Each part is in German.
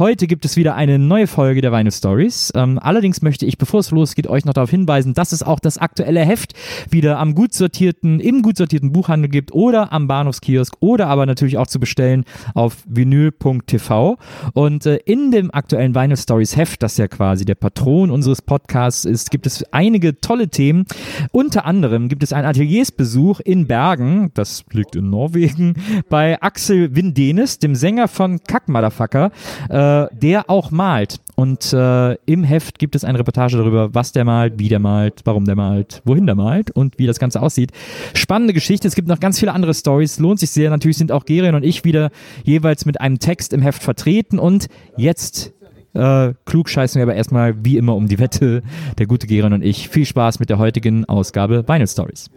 Heute gibt es wieder eine neue Folge der Vinyl Stories. Ähm, allerdings möchte ich, bevor es losgeht, euch noch darauf hinweisen, dass es auch das aktuelle Heft wieder am gut sortierten, im gut sortierten Buchhandel gibt oder am Bahnhofskiosk oder aber natürlich auch zu bestellen auf vinyl.tv. Und äh, in dem aktuellen Vinyl Stories Heft, das ja quasi der Patron unseres Podcasts ist, gibt es einige tolle Themen. Unter anderem gibt es einen Ateliersbesuch in Bergen, das liegt in Norwegen, bei Axel Windenes, dem Sänger von Kack Motherfucker. Äh, äh, der auch malt. Und äh, im Heft gibt es eine Reportage darüber, was der malt, wie der malt, warum der malt, wohin der malt und wie das Ganze aussieht. Spannende Geschichte. Es gibt noch ganz viele andere Stories. Lohnt sich sehr. Natürlich sind auch Gerion und ich wieder jeweils mit einem Text im Heft vertreten. Und jetzt äh, klug scheißen wir aber erstmal wie immer um die Wette. Der gute Gerion und ich. Viel Spaß mit der heutigen Ausgabe Vinyl Stories.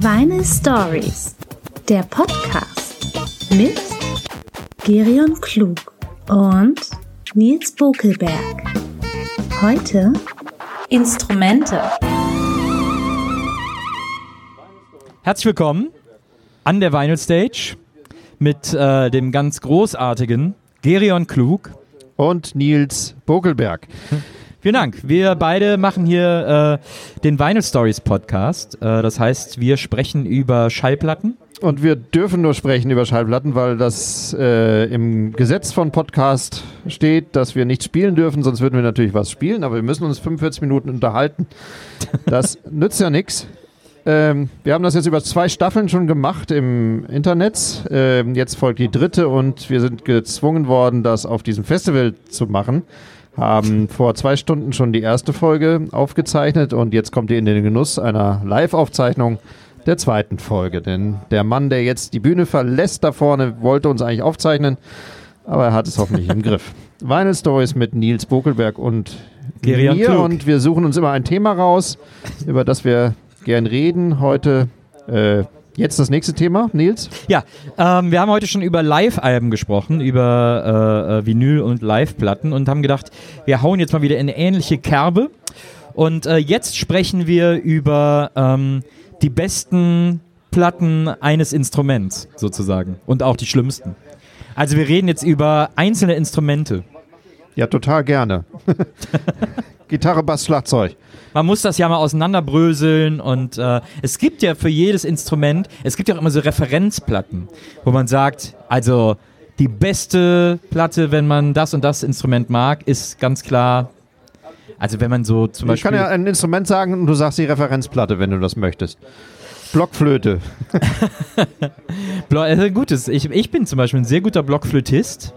Vinyl Stories. Der Podcast mit Gerion Klug und Nils Bokelberg. Heute Instrumente. Herzlich willkommen an der Vinyl Stage mit äh, dem ganz großartigen Gerion Klug und Nils Bokelberg. Vielen Dank. Wir beide machen hier äh, den Vinyl Stories Podcast. Äh, das heißt, wir sprechen über Schallplatten und wir dürfen nur sprechen über Schallplatten, weil das äh, im Gesetz von Podcast steht, dass wir nicht spielen dürfen, sonst würden wir natürlich was spielen, aber wir müssen uns 45 Minuten unterhalten. Das nützt ja nichts. Ähm, wir haben das jetzt über zwei Staffeln schon gemacht im Internet. Ähm, jetzt folgt die dritte und wir sind gezwungen worden, das auf diesem Festival zu machen. Haben vor zwei Stunden schon die erste Folge aufgezeichnet und jetzt kommt ihr in den Genuss einer Live-Aufzeichnung der zweiten Folge. Denn der Mann, der jetzt die Bühne verlässt da vorne, wollte uns eigentlich aufzeichnen, aber er hat es hoffentlich im Griff. Vinyl Stories mit Nils Bokelberg und Gerian mir und wir suchen uns immer ein Thema raus, über das wir gern reden. Heute äh, Jetzt das nächste Thema, Nils? Ja, ähm, wir haben heute schon über Live-Alben gesprochen, über äh, äh Vinyl- und Live-Platten und haben gedacht, wir hauen jetzt mal wieder in eine ähnliche Kerbe. Und äh, jetzt sprechen wir über ähm, die besten Platten eines Instruments sozusagen und auch die schlimmsten. Also wir reden jetzt über einzelne Instrumente. Ja, total gerne. Gitarre, Bass, Schlagzeug. Man muss das ja mal auseinanderbröseln und äh, es gibt ja für jedes Instrument, es gibt ja auch immer so Referenzplatten, wo man sagt, also die beste Platte, wenn man das und das Instrument mag, ist ganz klar also wenn man so zum ich Beispiel. Ich kann ja ein Instrument sagen und du sagst die Referenzplatte, wenn du das möchtest. Blockflöte. äh, gutes. Ich, ich bin zum Beispiel ein sehr guter Blockflötist.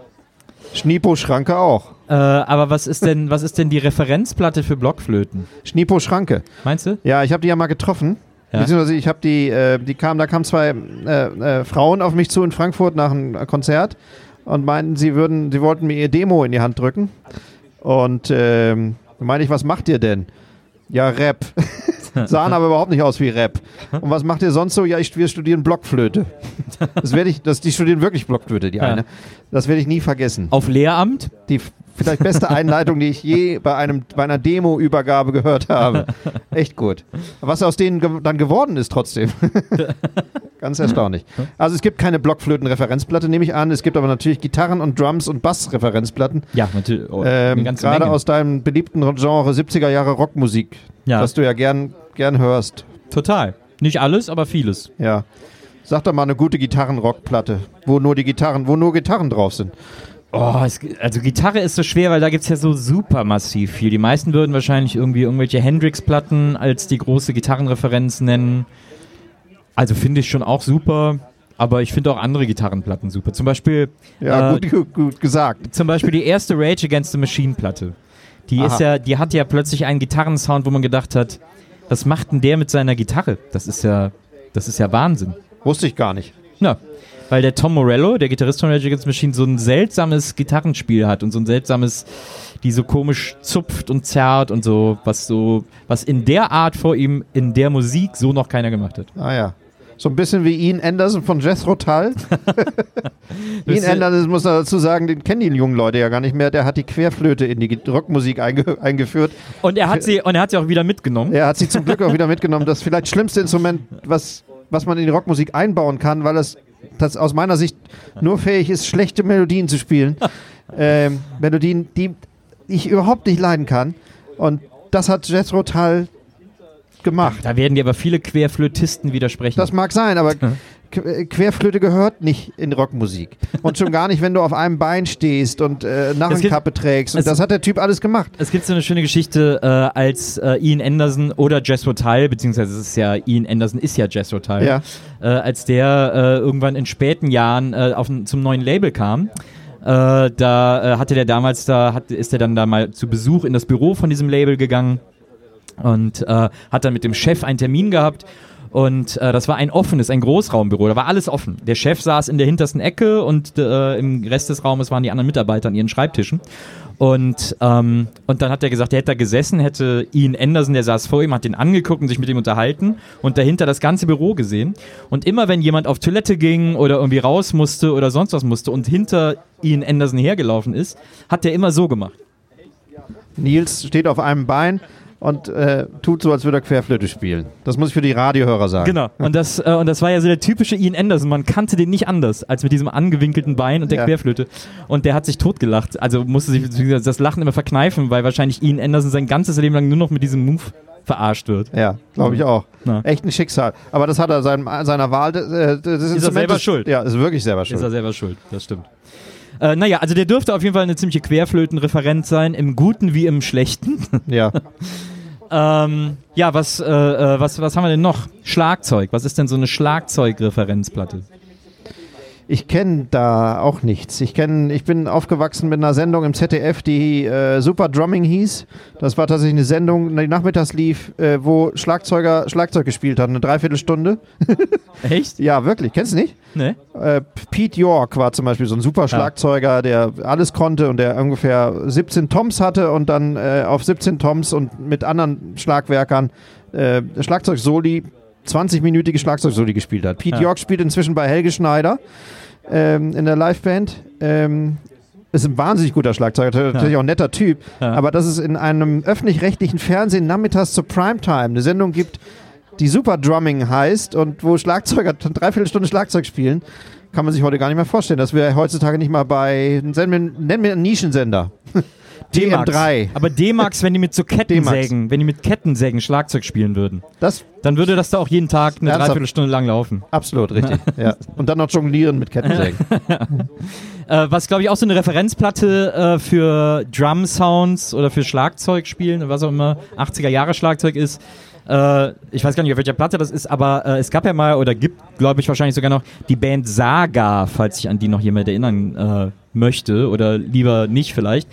Schniepo-Schranke auch. Äh, aber was ist denn, was ist denn die Referenzplatte für Blockflöten? Schniepo-Schranke. Meinst du? Ja, ich habe die ja mal getroffen. Ja. Beziehungsweise ich habe die, äh, die kam, da kamen zwei äh, äh, Frauen auf mich zu in Frankfurt nach einem Konzert und meinten, sie würden, sie wollten mir ihr Demo in die Hand drücken. Und ähm, dann meine ich, was macht ihr denn? Ja, Rap. Sahen aber überhaupt nicht aus wie Rap. Und was macht ihr sonst so? Ja, ich, wir studieren Blockflöte. Das werde ich, das, die studieren wirklich Blockflöte, die eine. Das werde ich nie vergessen. Auf Lehramt? Die vielleicht beste Einleitung, die ich je bei, einem, bei einer Demo-Übergabe gehört habe. Echt gut. Was aus denen ge dann geworden ist trotzdem. Ganz erstaunlich. Also es gibt keine Blockflöten-Referenzplatte, nehme ich an. Es gibt aber natürlich Gitarren- und Drums- und Bass-Referenzplatten. Ja, natürlich. Oh, ähm, Gerade aus deinem beliebten Genre 70er Jahre Rockmusik, ja. das du ja gern, gern hörst. Total. Nicht alles, aber vieles. Ja. Sag doch mal eine gute Gitarrenrockplatte, wo nur die Gitarren, wo nur Gitarren drauf sind. Oh, es, also Gitarre ist so schwer, weil da gibt es ja so super massiv viel. Die meisten würden wahrscheinlich irgendwie irgendwelche Hendrix-Platten als die große Gitarrenreferenz nennen. Also finde ich schon auch super, aber ich finde auch andere Gitarrenplatten super. Zum Beispiel. Ja, äh, gut, gut, gesagt. Zum Beispiel die erste Rage Against the Machine Platte. Die ist ja, die hat ja plötzlich einen Gitarrensound, wo man gedacht hat, was macht denn der mit seiner Gitarre? Das ist ja, das ist ja Wahnsinn. Wusste ich gar nicht. Ja, weil der Tom Morello, der Gitarrist von Rage Against Machine, so ein seltsames Gitarrenspiel hat und so ein seltsames, die so komisch zupft und zerrt und so, was so, was in der Art vor ihm, in der Musik so noch keiner gemacht hat. Ah ja. So ein bisschen wie Ian Anderson von Jethro Tull. Ian Anderson muss dazu sagen, den kennen die jungen Leute ja gar nicht mehr. Der hat die Querflöte in die Rockmusik einge eingeführt. Und er hat sie und er hat sie auch wieder mitgenommen. Er hat sie zum Glück auch wieder mitgenommen. Das vielleicht schlimmste Instrument, was, was man in die Rockmusik einbauen kann, weil es das aus meiner Sicht nur fähig ist, schlechte Melodien zu spielen. ähm, Melodien, die ich überhaupt nicht leiden kann. Und das hat Jethro Tull gemacht. Da werden dir aber viele Querflötisten widersprechen. Das mag sein, aber Querflöte gehört nicht in Rockmusik. Und schon gar nicht, wenn du auf einem Bein stehst und äh, Narrenkappe trägst. Und das hat der Typ alles gemacht. Es gibt so eine schöne Geschichte, äh, als äh, Ian Anderson oder Jethro Tull, beziehungsweise es ist ja, Ian Anderson ist ja Jethro Tull, Ja. äh, als der äh, irgendwann in späten Jahren äh, auf, zum neuen Label kam. Äh, da äh, hatte der damals, da hat, ist er dann da mal zu Besuch in das Büro von diesem Label gegangen und äh, hat dann mit dem Chef einen Termin gehabt. Und äh, das war ein offenes, ein Großraumbüro. Da war alles offen. Der Chef saß in der hintersten Ecke und äh, im Rest des Raumes waren die anderen Mitarbeiter an ihren Schreibtischen. Und, ähm, und dann hat er gesagt, er hätte da gesessen, hätte Ian Anderson, der saß vor ihm, hat den angeguckt und sich mit ihm unterhalten und dahinter das ganze Büro gesehen. Und immer wenn jemand auf Toilette ging oder irgendwie raus musste oder sonst was musste und hinter Ian Anderson hergelaufen ist, hat er immer so gemacht. Nils steht auf einem Bein und äh, tut so, als würde er Querflöte spielen. Das muss ich für die Radiohörer sagen. Genau. Und das, äh, und das war ja so der typische Ian Anderson. Man kannte den nicht anders als mit diesem angewinkelten Bein und der Ja. Querflöte. Und der hat sich totgelacht. Also musste sich das Lachen immer verkneifen, weil wahrscheinlich Ian Anderson sein ganzes Leben lang nur noch mit diesem Move verarscht wird. Ja, glaube ich auch. Ja. Echt ein Schicksal. Aber das hat er seinem, seiner Wahl. Äh, das selber ist- schuld. Ja, ist wirklich selber Ist er schuld. selber schuld, das stimmt. Äh, naja, also der dürfte auf jeden Fall eine ziemliche Querflötenreferent sein, im Guten wie im Schlechten. Ja. ähm, ja, was, äh, äh, was, was haben wir denn noch? Schlagzeug. Was ist denn so eine Schlagzeugreferenzplatte? Ich kenne da auch nichts. Ich kenn, ich bin aufgewachsen mit einer Sendung im ZDF, die äh, Super Drumming hieß. Das war tatsächlich eine Sendung, die nachmittags lief, äh, wo Schlagzeuger Schlagzeug gespielt haben, eine Dreiviertelstunde. Echt? Ja, wirklich. Kennst du nicht? Ne? Äh, Pete York war zum Beispiel so ein super Schlagzeuger, der alles konnte und der ungefähr 17 Toms hatte und dann äh, auf 17 Toms und mit anderen Schlagwerkern äh, Schlagzeugsoli, 20-minütige Schlagzeugsoli gespielt hat. Pete Ja. York spielt inzwischen bei Helge Schneider ähm, in der Liveband. Ähm, ist ein wahnsinnig guter Schlagzeuger, natürlich auch ein netter Typ. Ja. Aber dass es in einem öffentlich-rechtlichen Fernsehen nachmittags zur Primetime eine Sendung gibt, die Super Drumming heißt und wo Schlagzeuger eine Dreiviertelstunde Schlagzeug spielen, kann man sich heute gar nicht mehr vorstellen. Das wäre heutzutage nicht mal bei, nennen wir einen Nischensender. D-Max. DM3. Aber D-Max, wenn die mit so Kettensägen, wenn die mit Kettensägen Schlagzeug spielen würden, Das dann würde das da auch jeden Tag eine Ernsthaft? Dreiviertelstunde lang laufen. absolut richtig. ja. Und dann noch jonglieren mit Kettensägen. Äh, was glaube ich auch so eine Referenzplatte äh, für Drum Sounds oder für Schlagzeug spielen, was auch immer 80er Jahre Schlagzeug ist. Äh, ich weiß gar nicht, auf welcher Platte das ist, aber äh, es gab ja mal oder gibt, glaube ich, wahrscheinlich sogar noch die Band Saga, falls sich an die noch jemand erinnern äh, möchte oder lieber nicht vielleicht.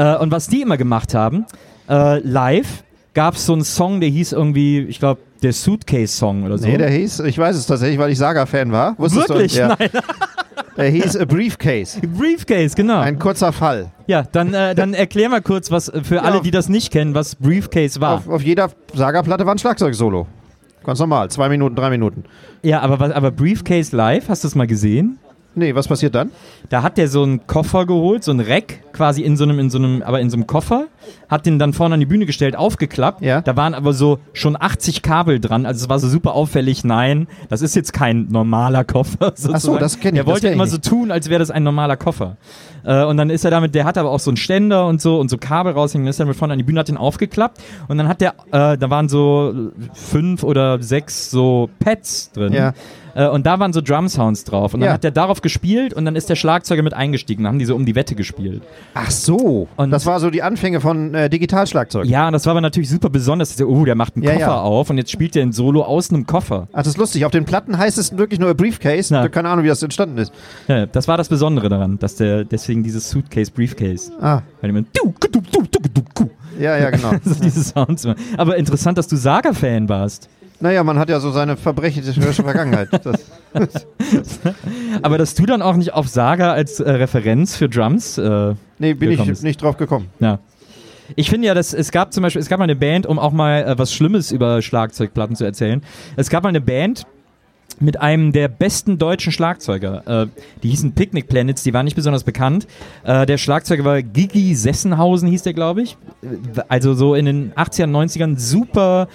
Äh, und was die immer gemacht haben, äh, live gab es so einen Song, der hieß irgendwie, ich glaube, der Suitcase-Song oder so. nee, der hieß, ich weiß es tatsächlich, weil ich Saga-Fan war. Wusstest Wirklich? Du? Ja. Nein. Der hieß A Briefcase. Briefcase, genau. Ein kurzer Fall. Ja, dann, äh, dann erklär mal kurz, was äh, für alle, die das nicht kennen, was Briefcase war. Auf, auf jeder Saga-Platte war ein Schlagzeug-Solo. Ganz normal. Zwei Minuten, drei Minuten. Ja, aber, was, aber Briefcase Live, hast du es mal gesehen? Nee, was passiert dann? Da hat der so einen Koffer geholt, so ein Rack, quasi in so einem, in so einem, aber in so einem Koffer, hat den dann vorne an die Bühne gestellt, aufgeklappt. Ja. Da waren aber so schon 80 Kabel dran, also es war so super auffällig. Nein, das ist jetzt kein normaler Koffer. Sozusagen. das kenn ich, Er wollte immer nicht. so tun, als wäre das ein normaler Koffer. Äh, und dann ist er damit, der hat aber auch so einen Ständer und so und so Kabel raushängen, dann ist er mit vorne an die Bühne, hat den aufgeklappt und dann hat der, äh, da waren so fünf oder sechs so Pads drin. Ja. Äh, und da waren so Drum-Sounds drauf. Und dann Ja. hat er darauf gespielt und dann ist der Schlagzeuger mit eingestiegen. Dann haben die so um die Wette gespielt. Ach so. Und- das war so die Anfänge von äh, Digitalschlagzeug. Ja, und das war aber natürlich super besonders. dass er, Oh, der macht einen Ja, Koffer ja. auf und jetzt spielt er ein Solo aus einem Koffer. Ach, das ist lustig. Auf den Platten heißt es wirklich nur Briefcase. Ja. Keine Ahnung, wie das entstanden ist. Das war das Besondere daran, dass der deswegen dieses Suitcase Briefcase. Ah, Weil du, ja, ja, genau. so diese Sounds. Aber interessant, dass du Saga-Fan warst. Naja, man hat ja so seine verbrecherische Vergangenheit. Das, Aber dass du dann auch nicht auf Saga als äh, Referenz für Drums. Äh, nee, bin ich Willkommen. nicht drauf gekommen. ja. Ich finde ja, dass es gab zum Beispiel, es gab mal eine Band, um auch mal äh, was Schlimmes über Schlagzeugplatten zu erzählen. Es gab mal eine Band mit einem der besten deutschen Schlagzeuger. Äh, die hießen Picnic Planets, die waren nicht besonders bekannt. Äh, der Schlagzeuger war Gigi Sessenhausen, hieß der, glaube ich. Also so in den 80ern, 90ern super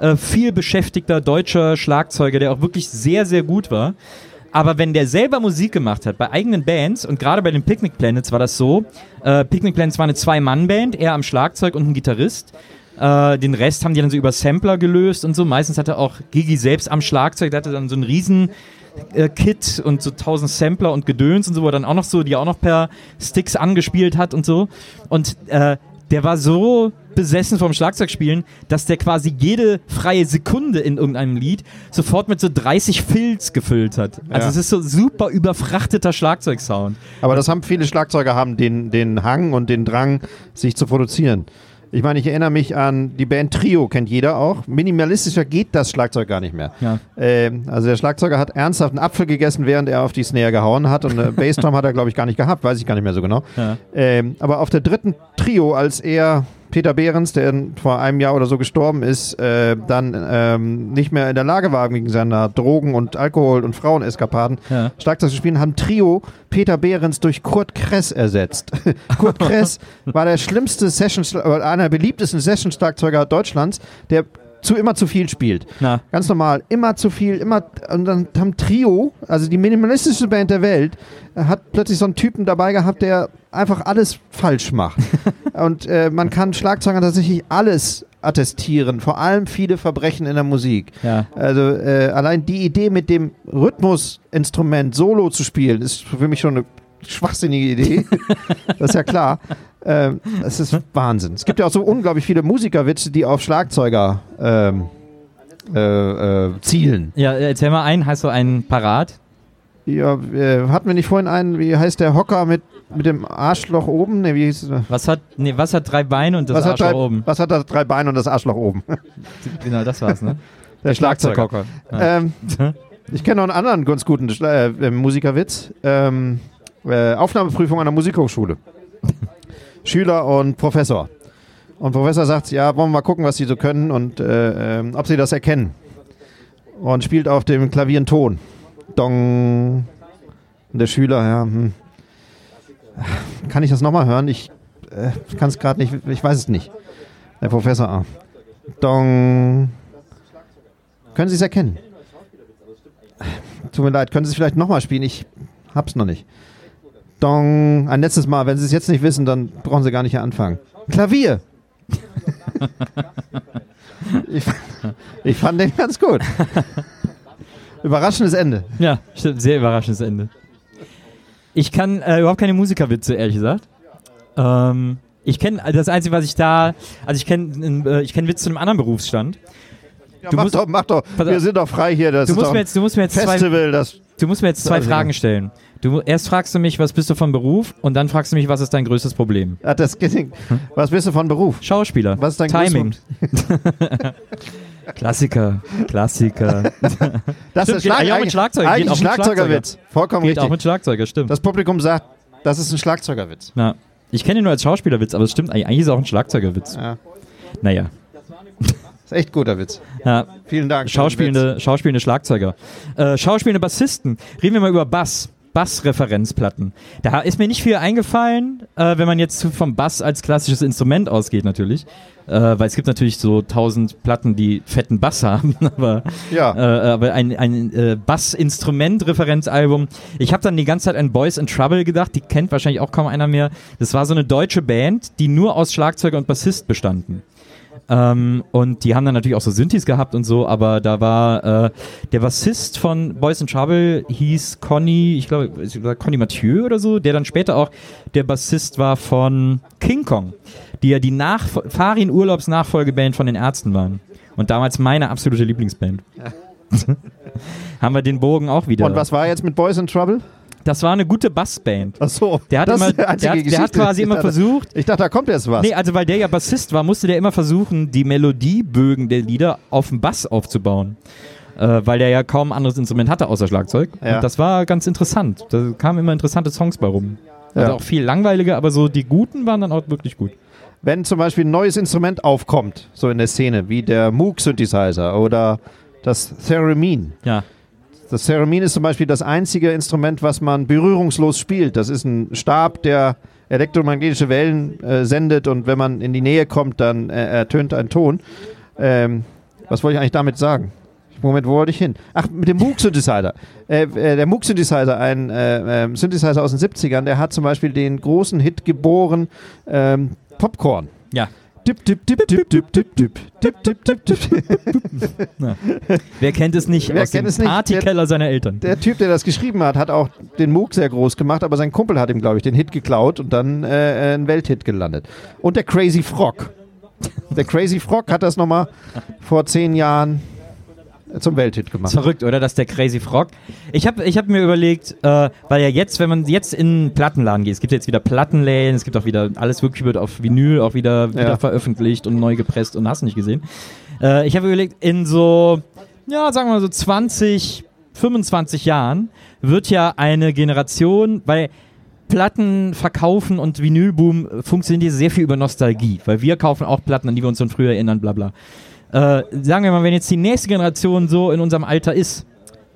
äh, viel beschäftigter deutscher Schlagzeuger, der auch wirklich sehr, sehr gut war. Aber wenn der selber Musik gemacht hat, bei eigenen Bands, und gerade bei den Picnic Planets war das so, äh, Picnic Planets war eine Zwei-Mann-Band, er am Schlagzeug und ein Gitarrist. Äh, den Rest haben die dann so über Sampler gelöst und so. Meistens hatte auch Gigi selbst am Schlagzeug, der hatte dann so einen riesen äh, Kit und so tausend Sampler und Gedöns und so, wo er dann auch noch so, die auch noch per Sticks angespielt hat und so. Und äh, der war so besessen vom Schlagzeugspielen, dass der quasi jede freie Sekunde in irgendeinem Lied sofort mit so 30 Filz gefüllt hat. Also Ja. es ist so super überfrachteter Schlagzeugsound. Aber das haben viele Schlagzeuger haben den, den Hang und den Drang, sich zu produzieren. Ich meine, ich erinnere mich an die Band Trio, kennt jeder auch. Minimalistischer geht das Schlagzeug gar nicht mehr. Ja. Ähm, also der Schlagzeuger hat ernsthaft einen Apfel gegessen, während er auf die Snare gehauen hat und eine Bassdrum hat er, glaube ich, gar nicht gehabt, weiß ich gar nicht mehr so genau. Ja. Ähm, aber auf der dritten Trio, als er Peter Behrens, der vor einem Jahr oder so gestorben ist, äh, dann ähm, nicht mehr in der Lage war, wegen seiner Drogen- und Alkohol- und Fraueneskapaden Ja. Schlagzeug zu spielen, haben Trio Peter Behrens durch Kurt Kress ersetzt. Kurt Kress war der schlimmste Session, oder einer der beliebtesten Session-Schlagzeuger Deutschlands, der zu immer zu viel spielt. Na, Ganz normal, immer zu viel, immer. Und dann haben Trio, also die minimalistische Band der Welt, äh, hat plötzlich so einen Typen dabei gehabt, der einfach alles falsch macht. und äh, man kann Schlagzeugern tatsächlich alles attestieren, vor allem viele Verbrechen in der Musik. ja. Also äh, allein die Idee mit dem Rhythmusinstrument Solo zu spielen, ist für mich schon eine schwachsinnige Idee. das ist ja klar. Ähm, das ist Wahnsinn. Es gibt ja auch so unglaublich viele Musikerwitze, die auf Schlagzeuger ähm, äh, äh, zielen. Ja, erzähl mal einen, hast du einen parat? Ja, äh, hatten wir nicht vorhin einen, wie heißt der Hocker mit, mit dem Arschloch oben? Nee, wie hieß es? Was hat, nee, was hat drei Beine und das was, Arschloch drei, oben? was hat das drei Beine und das Arschloch oben? Genau, das war's, ne? Der Schlagzeuger. Schlagzeughocker. Ja. Ähm, ich kenne noch einen anderen ganz guten Schla äh, Musikerwitz. Ähm, äh, Aufnahmeprüfung an der Musikhochschule. Schüler und Professor. Und Professor sagt, ja, wollen wir mal gucken, was sie so können und äh, ähm, ob sie das erkennen. Und spielt auf dem Klavier einen Ton. Dong. Und der Schüler, ja, hm. kann ich das nochmal hören? Ich äh, kann es gerade nicht, ich weiß es nicht. Der Professor, ah. Dong. Können Sie es erkennen? Tut mir leid, können Sie es vielleicht nochmal spielen? Ich hab's noch nicht. Dong. Ein letztes Mal. Wenn Sie es jetzt nicht wissen, dann brauchen Sie gar nicht hier anfangen. Klavier! ich, ich fand den ganz gut. Überraschendes Ende. Ja, stimmt, sehr überraschendes Ende. Ich kann äh, überhaupt keine Musikerwitze, ehrlich gesagt. Ähm, ich kenne das Einzige, was ich da, also ich kenne äh, ich kenn Witz zu einem anderen Berufsstand. Ja, Du mach musst- doch, mach doch. Wir sind doch frei hier. Das Du musst doch mir jetzt, du musst mir jetzt zwei, Festival. Das, du musst mir jetzt zwei Fragen stellen. Du erst fragst du mich, was bist du von Beruf, und dann fragst du mich, was ist dein größtes Problem? Ah, das gelingt. Was bist du von Beruf? Schauspieler. Was ist dein Timing. Klassiker, Klassiker. Das Stimmt, ist geht eigentlich auch mit eigentlich- Schlagzeug, Eigentlich geht auch Schlagzeugerwitz. Vollkommen Geht richtig. auch mit Schlagzeuger, stimmt. Das Publikum sagt, das ist ein Schlagzeugerwitz. Na, ich kenne ihn nur als Schauspielerwitz, aber es stimmt, eigentlich ist es auch ein Schlagzeugerwitz. Ja. Naja. Ist echt guter Witz. Ja, Vielen Dank. Witz. Schauspielende, schauspielende Schlagzeuger. Äh, schauspielende Bassisten. Reden wir mal über Bass. Bassreferenzplatten. Da ist mir nicht viel eingefallen, äh, wenn man jetzt vom Bass als klassisches Instrument ausgeht, natürlich. Äh, weil es gibt natürlich so tausend Platten, die fetten Bass haben, aber, Ja. äh, aber ein, ein äh, Bass-Instrument-Referenzalbum. Ich habe dann die ganze Zeit an Boys in Trouble gedacht, die kennt wahrscheinlich auch kaum einer mehr. Das war so eine deutsche Band, die nur aus Schlagzeuger und Bassist bestanden. Ähm, und die haben dann natürlich auch so Synthes gehabt und so, aber da war äh, der Bassist von Boys in Trouble hieß Conny, ich glaube, Conny Mathieu oder so, der dann später auch der Bassist war von King Kong, die ja die Nach Farin Urlaubs Nachfolgeband von den Ärzten waren. Und damals meine absolute Lieblingsband. haben wir den Bogen auch wieder. Und was war jetzt mit Boys in Trouble? Das war eine gute Bassband. Ach so. Der hat, immer, der, hat, der hat quasi immer dachte- versucht, Ich dachte, da kommt jetzt was. Nee, also weil der ja Bassist war, musste der immer versuchen, die Melodiebögen der Lieder auf dem Bass aufzubauen. Äh, weil der ja kaum ein anderes Instrument hatte außer Schlagzeug. Ja. Und das war ganz interessant. Da kamen immer interessante Songs bei rum. Also Ja. auch viel langweilige, aber so die guten waren dann auch wirklich gut. Wenn zum Beispiel ein neues Instrument aufkommt, so in der Szene, wie der Moog Synthesizer oder das Theremin. Ja. Das Theremin ist zum Beispiel das einzige Instrument, was man berührungslos spielt. Das ist ein Stab, der elektromagnetische Wellen äh, sendet und wenn man in die Nähe kommt, dann äh, ertönt ein Ton. Ähm, was wollte ich eigentlich damit sagen? Moment, wo wollte ich hin? Ach, mit dem Moog-Synthesizer. Äh, äh, der Moog-Synthesizer, ein äh, äh, Synthesizer aus den 70ern, der hat zum Beispiel den großen Hit geboren, ähm, Popcorn. Ja. Dip, dip, dip, dip, dip, dip, dip, dip, dip, dip, dip. Wer kennt es nicht Wer aus kennt dem es nicht? Partykeller seiner Eltern? Der Typ, der das geschrieben hat, hat auch den Moog sehr groß gemacht, aber sein Kumpel hat ihm, glaube ich, den Hit geklaut und dann äh, ein Welthit gelandet. Und der Crazy Frog. Der Crazy Frog hat das nochmal vor zehn Jahren zum Welthit gemacht. Verrückt, oder? Dass der Crazy Frog. Ich habe ich hab mir überlegt, äh, weil ja jetzt, wenn man jetzt in einen Plattenladen geht, es gibt jetzt wieder Plattenläden, es gibt auch wieder, alles wirklich wird auf Vinyl auch wieder, wieder Ja. veröffentlicht und neu gepresst und hast nicht gesehen. Äh, ich habe überlegt, in so, ja, sagen wir mal so 20, 25 Jahren wird ja eine Generation, weil Platten verkaufen und Vinylboom funktioniert hier sehr viel über Nostalgie, weil wir kaufen auch Platten, an die wir uns von früher erinnern, bla bla. Äh, sagen wir mal, wenn jetzt die nächste Generation so in unserem Alter ist,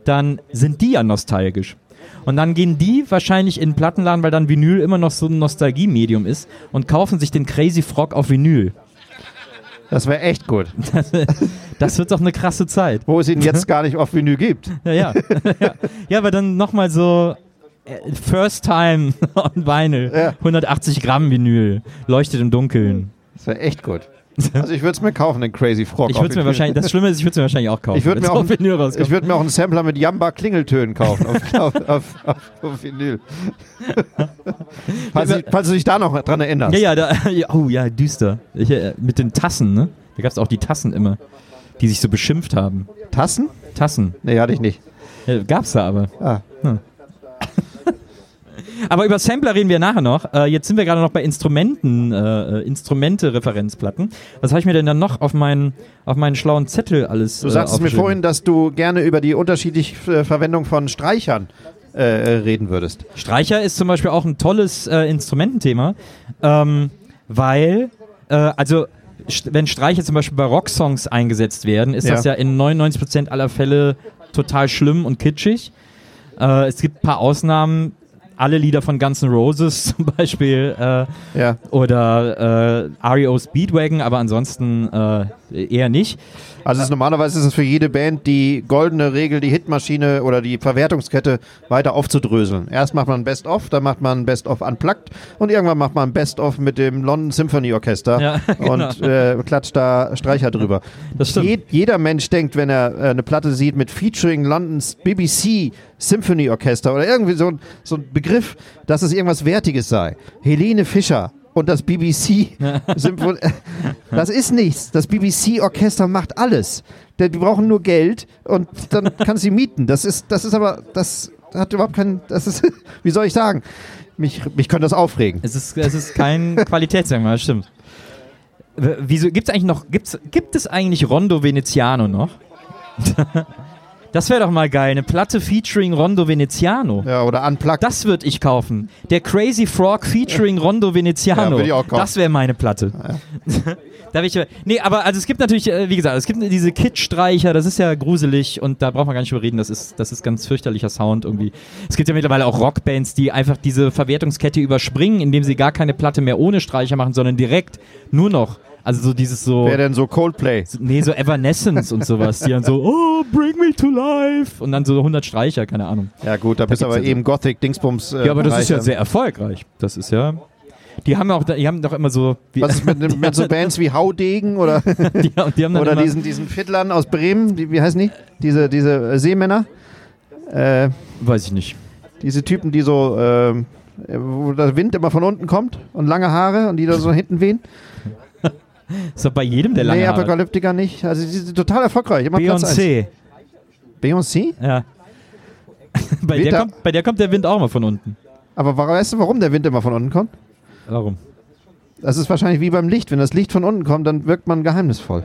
dann sind die ja nostalgisch. Und dann gehen die wahrscheinlich in den Plattenladen, weil dann Vinyl immer noch so ein Nostalgiemedium ist und kaufen sich den Crazy Frog auf Vinyl. Das wäre echt gut. Das, das wird doch eine krasse Zeit. Wo es ihn jetzt gar nicht auf Vinyl gibt. Ja, ja. ja, ja aber dann nochmal so äh, First Time on Vinyl. Ja. 180 Gramm Vinyl. Leuchtet im Dunkeln. Das wäre echt gut. Also ich würde es mir kaufen, den Crazy Frog. Ich würde mir wahrscheinlich, das Schlimme ist, ich würde es mir wahrscheinlich auch kaufen. Ich würde mir, auch- ich würd mir auch einen Sampler mit Jamba-Klingeltönen kaufen auf, auf, auf, auf, Vinyl. falls, ich, falls du dich da noch dran erinnerst. Ja, ja, da, oh ja, düster. Ich, äh, mit den Tassen, ne? Da gab es auch die Tassen immer, die sich so beschimpft haben. Tassen? Tassen. Nee, hatte ich nicht. Ja, gab's da aber. Ah. Aber über Sampler reden wir nachher noch. Äh, jetzt sind wir gerade noch bei Instrumenten, äh, äh, Instrumente-Referenzplatten. Was habe ich mir denn dann noch auf meinen, auf meinen schlauen Zettel alles Du äh, sagtest mir vorhin, dass du gerne über die unterschiedliche äh, Verwendung von Streichern reden würdest. Streicher ist zum Beispiel auch ein tolles Instrumententhema, ähm, weil, also wenn Streicher zum Beispiel bei Rocksongs eingesetzt werden, ist Ja. das ja in 99% aller Fälle total schlimm und kitschig. Äh, es gibt ein paar Ausnahmen, alle Lieder von Guns N' Roses zum Beispiel äh, Ja. oder äh, REO Speedwagon, aber ansonsten äh, eher nicht. Also ist, normalerweise ist es für jede Band die goldene Regel, die Hitmaschine oder die Verwertungskette weiter aufzudröseln. Erst macht man ein Best-of, dann macht man ein Best-of Unplugged und irgendwann macht man ein Best-of mit dem London Symphony Orchester Ja, genau. und äh, klatscht da Streicher drüber. Das stimmt. Je, jeder Mensch denkt, wenn er äh, eine Platte sieht mit Featuring Londons BBC Symphony Orchester oder irgendwie so, so ein Begriff, dass es irgendwas Wertiges sei. Helene Fischer und das BBC Symphon Das ist nichts. Das BBC Orchester macht alles. Die brauchen nur Geld und dann kann sie mieten. Das ist, das ist aber, das hat überhaupt keinen, das ist, wie soll ich sagen? Mich, mich könnte das aufregen. Es ist, es ist kein Qualitätsmerkmal, das stimmt. Wieso gibt's eigentlich noch, gibt's, gibt es eigentlich Rondo Veneziano noch? Das wäre doch mal geil, eine Platte featuring Rondo Veneziano. Ja, oder Unplugged. Das würde ich kaufen. Der Crazy Frog featuring Rondo Ja, Veneziano. würd ich auch kaufen. das wäre meine Platte. da will ich, nee, aber also es gibt natürlich, äh, wie gesagt, es gibt diese Kitschstreicher, das ist ja gruselig und da braucht man gar nicht drüber reden, das ist, das ist ganz fürchterlicher Sound irgendwie. Es gibt ja mittlerweile auch Rockbands, die einfach diese Verwertungskette überspringen, indem sie gar keine Platte mehr ohne Streicher machen, sondern direkt nur noch. Also so dieses so. Wer denn so Coldplay? Nee, so Evanescence und sowas, die dann so, oh, bring me to life. Und dann so 100 Streicher, keine Ahnung. Ja gut, da bist du gibt's aber ja so- eben Gothic Dingsbums. Äh, Ja, aber das ist ja Bereich. sehr erfolgreich. Das ist ja. Die haben ja auch, die haben doch immer so. Wie, Was ist mit, mit so Bands wie Haudegen oder, die, die haben dann oder diesen, diesen Fiddlern aus Bremen? Die, wie heißen die? Diese, diese äh, Seemänner? Äh, Weiß ich nicht. diese Typen, die so, äh, wo der Wind immer von unten kommt und lange Haare und die da so hinten wehen. Doch bei jedem der lange nee, Haare. Apokalyptiker nicht. Also die sind total erfolgreich. Immer. Beyoncé. Beyoncé? Ja. bei, der kommt, bei der kommt der Wind auch mal von unten. Aber weißt du, warum der Wind immer von unten kommt? Warum? Das ist wahrscheinlich wie beim Licht. Wenn das Licht von unten kommt, dann wirkt man geheimnisvoll.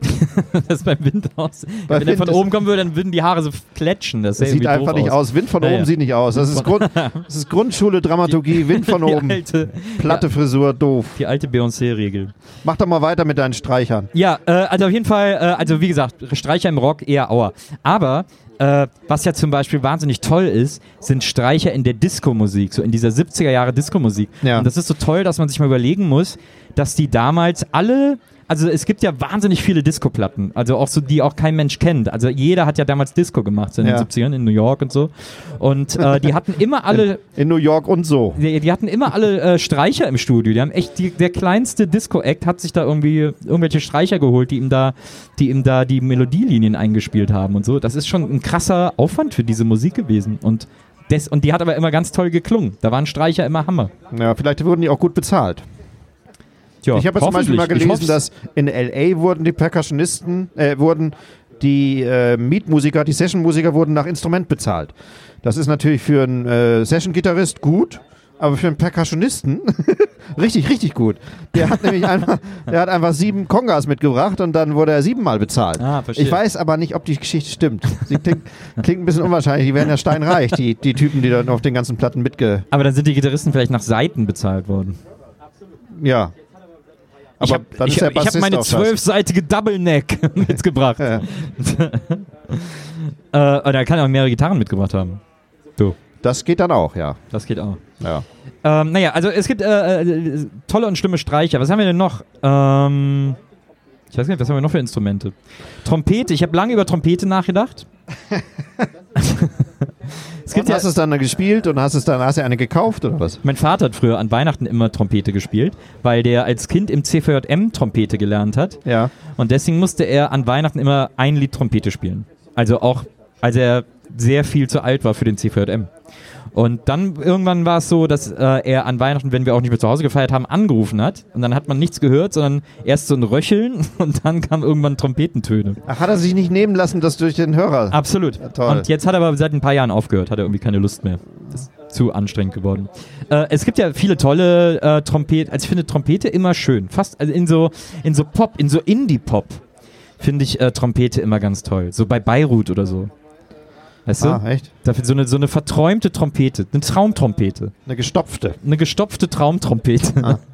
das ist beim Wind aus. Bei Wenn der Wind von ist- oben kommen würde, dann würden die Haare so klatschen. Das, Das sieht einfach nicht aus. Wind von Ja, oben ja. sieht nicht aus. Das ist, Grund, das ist Grundschule, Dramaturgie, Wind von oben. alte, Platte Frisur, doof. die alte Beyoncé-Regel. Mach doch mal weiter mit deinen Streichern. Ja, äh, also auf jeden Fall, äh, also wie gesagt, Streicher im Rock eher Auer. Aber äh, was ja zum Beispiel wahnsinnig toll ist, sind Streicher in der Disco-Musik, so in dieser 70er Jahre Disco-Musik. Ja. Und das ist so toll, dass man sich mal überlegen muss, dass die damals alle, also es gibt ja wahnsinnig viele Disco-Platten, also auch so, die auch kein Mensch kennt. Also jeder hat ja damals Disco gemacht, so in Ja. den 70ern in New York und so. Und äh, die hatten immer alle, In New York und so. die, die hatten immer alle äh, Streicher im Studio. Die haben echt, die, der kleinste Disco-Act hat sich da irgendwie irgendwelche Streicher geholt, die ihm da, die ihm da die Melodielinien eingespielt haben und so. Das ist schon ein krasser Aufwand für diese Musik gewesen. Und, des, und die hat aber immer ganz toll geklungen. Da waren Streicher immer Hammer. Ja, vielleicht wurden die auch gut bezahlt. Tja, ich habe zum Beispiel mal gelesen, dass in L.A. wurden die Percussionisten, äh, wurden die äh, Mietmusiker, die Sessionmusiker wurden nach Instrument bezahlt. Das ist natürlich für einen äh, Session-Gitarrist gut, aber für einen Percussionisten richtig, richtig gut. Der hat nämlich einfach, der hat einfach sieben Kongas mitgebracht und dann wurde er siebenmal bezahlt. Ah, ich weiß aber nicht, ob die Geschichte stimmt. Sie klingt, klingt ein bisschen unwahrscheinlich. Die werden ja steinreich, die, die Typen, die dann auf den ganzen Platten mitge... Aber dann sind die Gitarristen vielleicht nach Seiten bezahlt worden. Ja. Aber ich habe dann ist ich, der ich hab Bassist meine auch das. zwölfseitige Double Neck mitgebracht. Ja. äh, oder er kann auch mehrere Gitarren mitgebracht haben. Du, Das geht dann auch, ja. das geht auch. ja. Ähm, naja, also es gibt äh, äh, tolle und schlimme Streicher. Was haben wir denn noch? Ähm, ich weiß gar nicht, was haben wir noch für Instrumente? Trompete. Ich habe lange über Trompete nachgedacht. es gibt Und ja, hast du es dann gespielt und hast es dann hast du eine gekauft oder was? mein Vater hat früher an Weihnachten immer Trompete gespielt, weil der als Kind im CVJM Trompete gelernt hat. Ja. Und deswegen musste er an Weihnachten immer ein Lied Trompete spielen. Also auch, als er sehr viel zu alt war für den CVJM. Und dann irgendwann war es so, dass äh, er an Weihnachten, wenn wir auch nicht mehr zu Hause gefeiert haben, angerufen hat. Und dann hat man nichts gehört, sondern erst so ein Röcheln und dann kamen irgendwann Trompetentöne. Ach, hat er sich nicht nehmen lassen, das durch den Hörer? Absolut. toll. Und jetzt hat er aber seit ein paar Jahren aufgehört, hat er irgendwie keine Lust mehr. Das ist zu anstrengend geworden. Äh, es gibt ja viele tolle äh, Trompete, also ich finde Trompete immer schön. Fast also in so, in so Pop, in so Indie-Pop finde ich äh, Trompete immer ganz toll. So bei Beirut oder so. Weißt du? Ah, echt? Dafür so eine, so eine verträumte Trompete, eine Traumtrompete, Eine gestopfte. eine gestopfte Traumtrompete. Ah.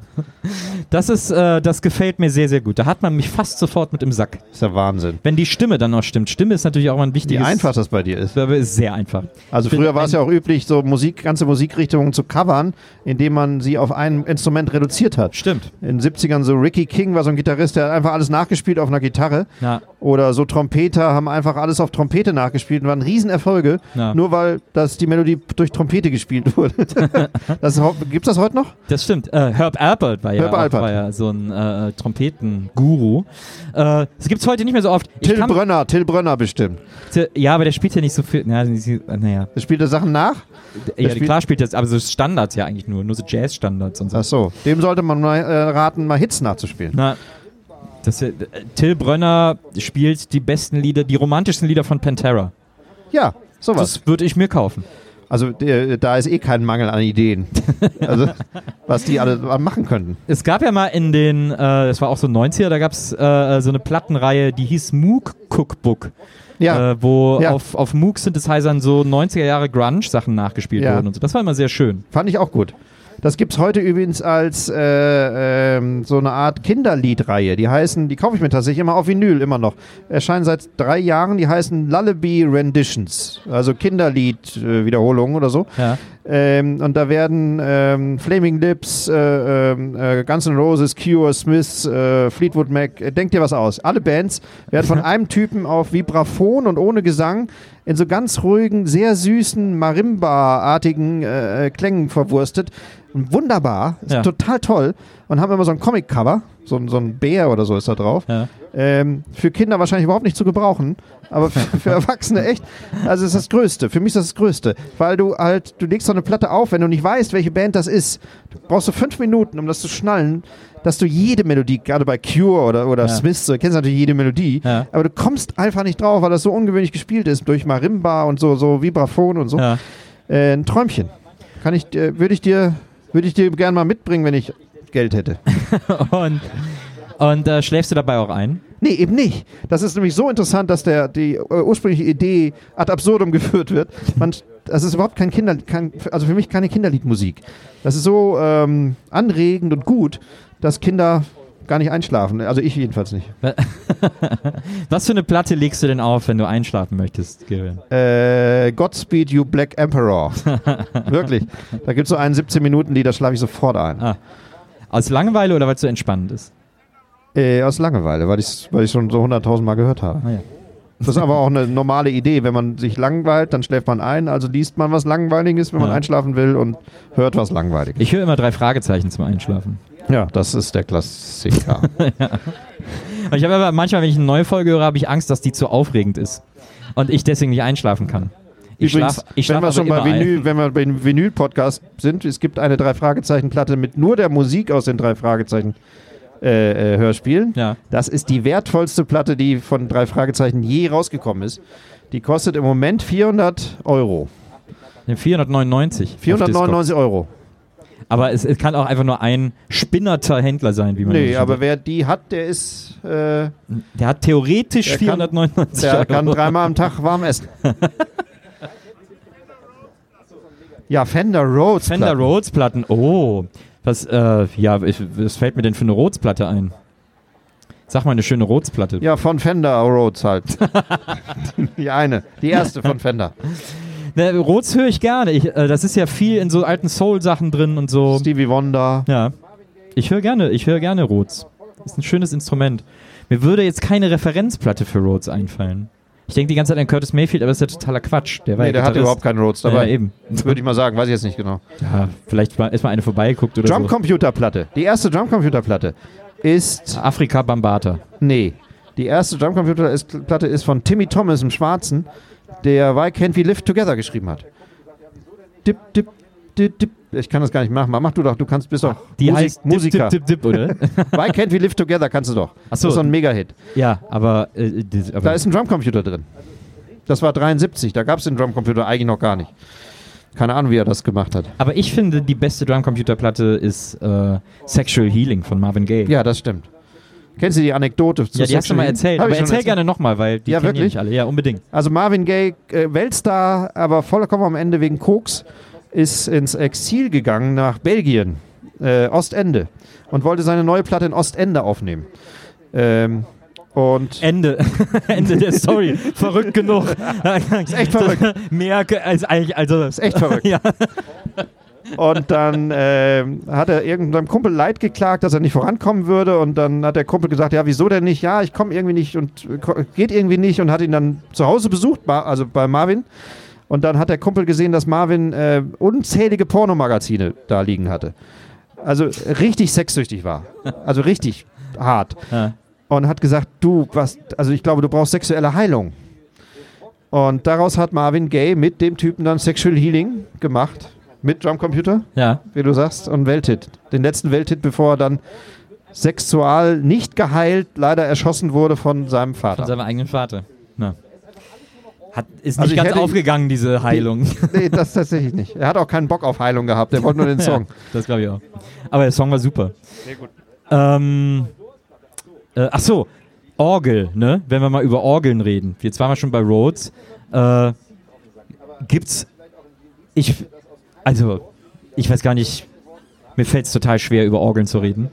Das ist, äh, das gefällt mir sehr, sehr gut. Da hat man mich fast sofort mit im Sack. ist ja Wahnsinn. Wenn die Stimme dann noch stimmt. Stimme ist natürlich auch mal ein Wie wichtiges. einfach das bei dir ist. Ist sehr einfach. Also bin früher war es ja auch üblich, so Musik, ganze Musikrichtungen zu covern, indem man sie auf ein Instrument reduziert hat. Stimmt. In den 70ern so Ricky King war so ein Gitarrist, der hat einfach alles nachgespielt auf einer Gitarre. Ja. Oder so Trompeter haben einfach alles auf Trompete nachgespielt und waren Riesenerfolge, Ja. nur weil das die Melodie durch Trompete gespielt wurde. das, Gibt es das heute noch? Das stimmt. Äh, Herb Alpert war ja, Herb auch, Alpert. war ja so ein äh, Trompetenguru. Äh, das gibt es heute nicht mehr so oft. Ich Till kann- Brönner, Till Brönner bestimmt. Ja, aber der spielt ja nicht so viel. Na, naja. Der spielt er Sachen nach? Ja, spielt- klar spielt das, aber so Standards ja eigentlich nur. Nur so Jazz-Standards und so. Ach so, dem sollte man mal äh, raten, mal Hits nachzuspielen. Na, das, äh, Till Brönner spielt die besten Lieder, die romantischsten Lieder von Pantera. Ja, sowas. Das würde ich mir kaufen. Also der, da ist eh kein Mangel an Ideen. Also was die alle machen könnten. Es gab ja mal in den, äh, das war auch so 90er, da gab es äh, so eine Plattenreihe, die hieß Moog Cookbook. Ja, äh, wo Ja. auf, auf Moog-Synthesizern so 90er Jahre Grunge-Sachen nachgespielt Ja. wurden und so. Das war immer sehr schön. fand ich auch gut. Das gibt es heute übrigens als äh, ähm, so eine Art Kinderliedreihe. Die heißen, die kaufe ich mir tatsächlich immer auf Vinyl, immer noch. Erscheinen seit drei Jahren, die heißen Lullaby Renditions. Also Kinderlied-Wiederholungen oder so. Ja. Ähm, und da werden ähm, Flaming Lips, äh, ähm, äh, Guns N' Roses, Cure, Smiths, äh, Fleetwood Mac, äh, denkt dir was aus. Alle Bands werden von einem Typen auf Vibraphon und ohne Gesang in so ganz ruhigen, sehr süßen, Marimba-artigen äh, Klängen verwurstet. Und wunderbar, ist Ja. total toll. Und haben immer so ein Comic-Cover, so, ein- so ein Bär oder so ist da drauf. Ja. Ähm, für Kinder wahrscheinlich überhaupt nicht zu gebrauchen, aber für, für Erwachsene echt. Also es ist das Größte. Für mich ist das das Größte, weil du halt, du legst so eine Platte auf, wenn du nicht weißt, welche Band das ist, du brauchst du fünf Minuten, um das zu schnallen, dass du jede Melodie, gerade bei Cure oder, oder Ja. Smiths, du kennst natürlich jede Melodie, Ja. aber du kommst einfach nicht drauf, weil das so ungewöhnlich gespielt ist durch Marimba und so, so Vibraphon und so. Ja. Äh, ein Träumchen. Kann ich, äh, würde ich dir, würde ich dir gerne mal mitbringen, wenn ich Geld hätte. Und, und äh, schläfst du dabei auch ein? Nee, eben nicht. Das ist nämlich so interessant, dass der, die äh, ursprüngliche Idee ad absurdum geführt wird. Man, das ist überhaupt kein Kinder, kein, also für mich keine Kinderliedmusik. Das ist so ähm, anregend und gut, dass Kinder gar nicht einschlafen. Also ich jedenfalls nicht. Was für eine Platte legst du denn auf, wenn du einschlafen möchtest, Gerion? Äh, Godspeed You Black Emperor. Wirklich. Da gibt es so einen 17 Minuten Lied, da schlafe ich sofort ein. Ah. Aus Langeweile oder weil es so entspannend ist? Äh, aus Langeweile, weil ich es weil ich's schon so 100.000 Mal gehört habe. Ah, ja. Das ist aber auch eine normale Idee. Wenn man sich langweilt, dann schläft man ein. Also liest man was Langweiliges, wenn man Ja. einschlafen will und hört was Langweiliges. Ich höre immer drei Fragezeichen zum Einschlafen. Ja, das ist der Klassiker. Und ich habe aber manchmal, wenn ich eine neue Folge höre, habe ich Angst, dass die zu aufregend ist. Und ich deswegen nicht einschlafen kann. Ich Übrigens, ich wenn wir schon bei ein. Vinyl, wenn wir beim Vinyl-Podcast sind, es gibt eine Drei-Fragezeichen-Platte mit nur der Musik aus den drei Fragezeichen äh, äh, Hörspielen. Ja. Das ist die wertvollste Platte, die von drei Fragezeichen je rausgekommen ist. Die kostet im Moment 400 Euro. 499. auf 499 Euro. Aber es, es kann auch einfach nur ein spinnerter Händler sein, wie man Nee, aber wer die hat, der ist, äh, Der hat theoretisch Der kann- 499 der Euro. kann dreimal am Tag warm essen. Ja, Fender Rhodes. Fender Platten. Rhodes Platten. Oh. Was, äh, ja, ich, was fällt mir denn für eine Rhodes Platte ein? Sag mal eine schöne Rhodes Platte. Ja, von Fender Rhodes halt. die eine, die erste von Fender. Ne, Rhodes höre ich gerne. Ich, äh, das ist ja viel in so alten Soul-Sachen drin und so. Stevie Wonder. Ja. Ich höre gerne, ich höre gerne Rhodes. Ist ein schönes Instrument. Mir würde jetzt keine Referenzplatte für Rhodes einfallen. Ich denke die ganze Zeit an Curtis Mayfield, aber das ist ja totaler Quatsch. Der war Nee, ja der hatte überhaupt keinen Rhodes Ja, dabei. eben. Würde ich mal sagen, weiß ich jetzt nicht genau. Ja, vielleicht mal, ist mal eine vorbeigeguckt oder so. Drumcomputerplatte. Die erste Drumcomputerplatte ist. Afrika Bambata. Nee. Die erste Drumcomputerplatte ist von Timmy Thomas im Schwarzen, der Why Can't We Live Together geschrieben hat. Dip, dip, dip, dip. Ich kann das gar nicht machen. Mach du doch, du kannst, bist doch Die Musik, heißt Musiker. Dip, Dip, Dip, oder? Why Can't We Live Together kannst du doch. Ach Das so. ist so ein Mega-Hit. ja, aber, äh, das, aber Da ist ein Drumcomputer drin. Das war 73, da gab es den Drumcomputer eigentlich noch gar nicht. Keine Ahnung, wie er das gemacht hat. aber ich finde, die beste Drumcomputer-Platte ist äh, Sexual Healing von Marvin Gaye. Ja, das stimmt. Kennst du die Anekdote zu Ja, die hast du mal erzählt. Hab Aber erzähl erzählt. gerne nochmal, weil die Ja, kennen wirklich? nicht alle. Ja, unbedingt. Also Marvin Gaye, äh, Weltstar, aber vollkommen am Ende wegen Koks, ist ins Exil gegangen nach Belgien, äh, Ostende, und wollte seine neue Platte in Ostende aufnehmen. Ähm, und Ende. Ende der Story. verrückt genug. ist echt verrückt. Mehr als eigentlich, also. ist echt verrückt. Ja. Und dann ähm, hat er irgendeinem Kumpel leid geklagt, dass er nicht vorankommen würde. Und dann hat der Kumpel gesagt, ja, wieso denn nicht? Ja, ich komme irgendwie nicht und äh, geht irgendwie nicht. Und hat ihn dann zu Hause besucht, also bei Marvin. Und dann hat der Kumpel gesehen, dass Marvin äh, unzählige Pornomagazine da liegen hatte. Also richtig sexsüchtig war. Also richtig hart. Ja. Und hat gesagt, du, was, also ich glaube, du brauchst sexuelle Heilung. Und daraus hat Marvin Gaye mit dem Typen dann Sexual Healing gemacht. Mit Drumcomputer ja. wie du sagst, und Welthit. Den letzten Welthit, bevor er dann sexual nicht geheilt, leider erschossen wurde von seinem Von Vater. seinem eigenen Vater. Na. Hat, ist Also nicht ich ganz aufgegangen, diese Heilung. nee, das tatsächlich nicht. Er hat auch keinen Bock auf Heilung gehabt, er wollte nur den Song. Ja, das glaube ich auch. Aber der Song war super. Sehr gut. Ähm, äh, ach so, Orgel, ne? Wenn wir mal über Orgeln reden. Jetzt waren wir schon bei Rhodes. Äh, gibt's. Ich. Also, ich weiß gar nicht. Mir fällt es total schwer, über Orgeln zu reden.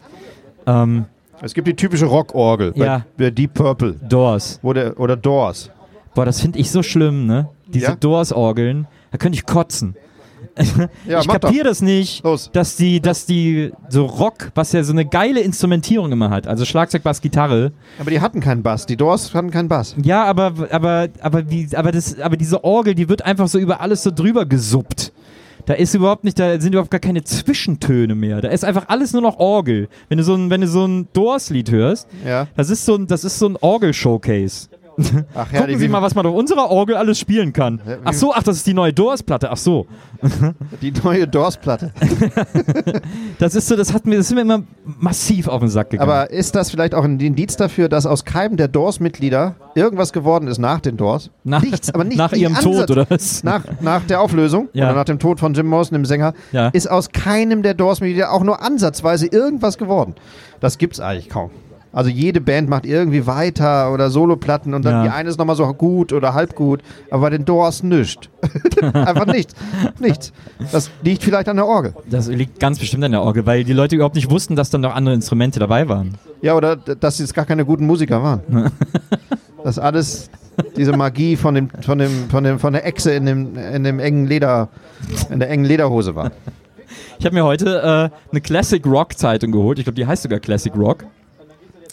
Ähm, Es gibt die typische Rockorgel Ja. bei, bei Deep Purple Doors. wo der, oder Doors. Boah, das finde ich so schlimm, ne? Diese Ja? Doors-Orgeln. Da könnte ich kotzen. Ja, ich kapiere das nicht, Los. dass die, dass die so Rock, was ja so eine geile Instrumentierung immer hat, also Schlagzeug, Bass, Gitarre. Aber die hatten keinen Bass. Die Doors hatten keinen Bass. Ja, aber, aber, aber, wie, aber, das, aber diese Orgel, die wird einfach so über alles so drüber gesuppt. Da ist überhaupt nicht, da sind überhaupt gar keine Zwischentöne mehr. Da ist einfach alles nur noch Orgel. Wenn du so ein, wenn du so ein Doors-Lied hörst, Ja. das ist so ein, das ist so ein Orgel-Showcase. Ach ja, Gucken Sie mal, was man auf unserer Orgel alles spielen kann. Ach so, ach, das ist die neue Doors-Platte. Ach so. die neue Doors-Platte. Das ist so, das hat mir, das ist mir immer massiv auf den Sack gegangen. Aber ist das vielleicht auch ein Indiz dafür, dass aus keinem der Doors-Mitglieder irgendwas geworden ist nach den Doors? nach, nichts, aber nicht nach ihrem Ansatz. Tod, oder was? Nach, nach der Auflösung Ja. oder nach dem Tod von Jim Morrison, dem Sänger, Ja. ist aus keinem der Doors-Mitglieder auch nur ansatzweise irgendwas geworden. Das gibt's eigentlich kaum. Also jede Band macht irgendwie weiter oder Soloplatten und dann Ja. die eine ist nochmal so gut oder halb gut, aber bei den Doors nichts. Einfach nichts. Nichts. Das liegt vielleicht an der Orgel. Das liegt ganz bestimmt an der Orgel, weil die Leute überhaupt nicht wussten, dass dann noch andere Instrumente dabei waren. Ja, oder dass sie jetzt gar keine guten Musiker waren. das alles diese Magie von dem, von dem, von dem, von der Echse in dem, in dem engen Leder, in der engen Lederhose war. Ich habe mir heute äh, eine Classic Rock Zeitung geholt. Ich glaube, die heißt sogar Classic Rock.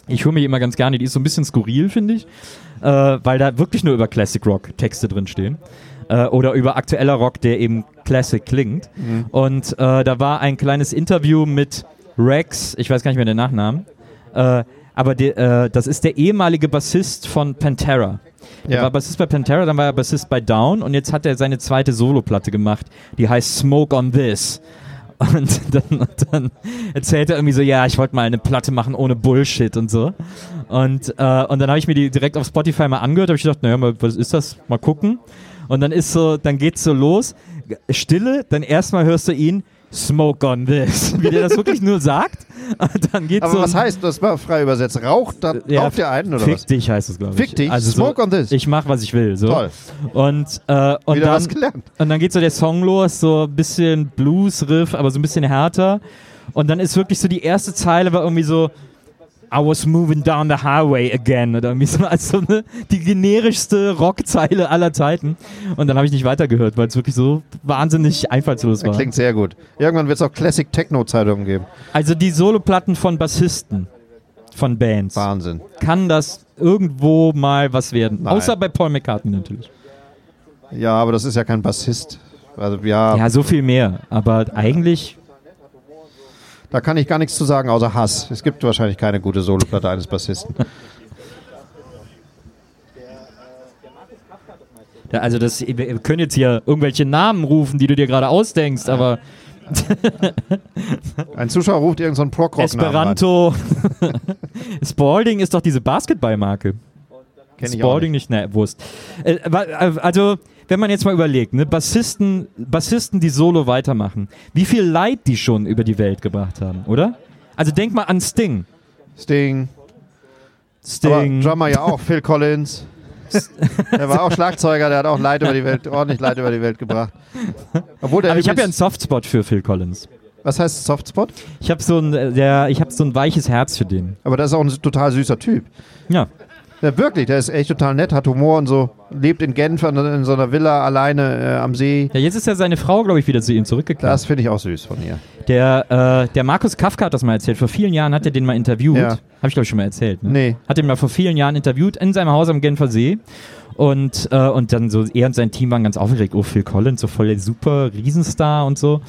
Ich höre die immer ganz gerne, die ist so ein bisschen skurril, finde ich, äh, weil da wirklich nur über Classic Rock Texte drin stehen. Äh, oder über aktueller Rock, der eben Classic klingt. Und äh, da war ein kleines Interview mit Rex, ich weiß gar nicht mehr den Nachnamen, äh, aber die, äh, das ist der ehemalige Bassist von Pantera. Er Ja. war Bassist bei Pantera, dann war er Bassist bei Down und jetzt hat er seine zweite Soloplatte gemacht, die heißt Smoke on This. Und dann, dann erzählt er irgendwie so, ja, ich wollte mal eine Platte machen ohne Bullshit und so. Und, äh, und dann habe ich mir die direkt auf Spotify mal angehört, habe ich gedacht, naja, was ist das? Mal gucken. Und dann ist so, dann geht's so los, Stille, dann erstmal hörst du ihn, Smoke on this. Wie der das wirklich nur sagt. Und dann geht's Aber so was heißt das mal frei übersetzt? Raucht, da, Ja, raucht ihr einen oder Fick was? dich heißt es, glaube ich. Fick dich? Also Smoke so, on this. Ich mach, was ich will. So. Toll. Und, äh, und, Wieder was dann, gelernt. und dann geht so der Song los, so ein bisschen Blues-Riff, aber so ein bisschen härter. Und dann ist wirklich so die erste Zeile war irgendwie so I was moving down the highway again oder irgendwie so als so eine, die generischste Rockzeile aller Zeiten. Und dann habe ich nicht weitergehört, weil es wirklich so wahnsinnig einfallslos war. Klingt sehr gut. Irgendwann wird es auch Classic Techno-Zeitungen geben. Also die Soloplatten von Bassisten von Bands. Wahnsinn. Kann das irgendwo mal was werden? Nein. Außer bei Paul McCartney natürlich. Ja, aber das ist ja kein Bassist. Also ja, Ja, so viel mehr. Aber eigentlich da kann ich gar nichts zu sagen, außer Hass. Es gibt wahrscheinlich keine gute Soloplatte eines Bassisten. Ja, also das, wir können jetzt hier irgendwelche Namen rufen, die du dir gerade ausdenkst, aber Ein Zuschauer ruft irgendeinen so einen Prog-Rock Esperanto. Spalding ist doch diese Basketballmarke. Kenn ich auch Spalding nicht, ne, Wurst. Äh, äh, also, wenn man jetzt mal überlegt, ne, Bassisten, Bassisten, die Solo weitermachen, wie viel Leid die schon über die Welt gebracht haben, oder? Also denk mal an Sting. Sting. Sting. Aber Drummer ja auch, Phil Collins. er war auch Schlagzeuger, der hat auch Leid über die Welt, ordentlich Leid über die Welt gebracht. Obwohl der aber ich habe ja einen Softspot für Phil Collins. was heißt Softspot? Ich habe so ein, äh, der, ich habe so ein weiches Herz für den. Aber das ist auch ein total süßer Typ. Ja. Ja, wirklich, der ist echt total nett, hat Humor und so. Lebt in Genf in, so einer Villa alleine äh, am See. Ja, jetzt ist ja seine Frau, glaube ich, wieder zu ihm zurückgekehrt. Das finde ich auch süß von ihr. Der, äh, der Markus Kafka hat das mal erzählt. Vor vielen Jahren hat er den mal interviewt. Ja. Habe ich, glaube ich, schon mal erzählt. Ne? Nee. Hat ihn mal vor vielen Jahren interviewt in seinem Haus am Genfer See. Und, äh, und dann so, er und sein Team waren ganz aufgeregt. Oh, Phil Collins, so voll der super Riesenstar und so.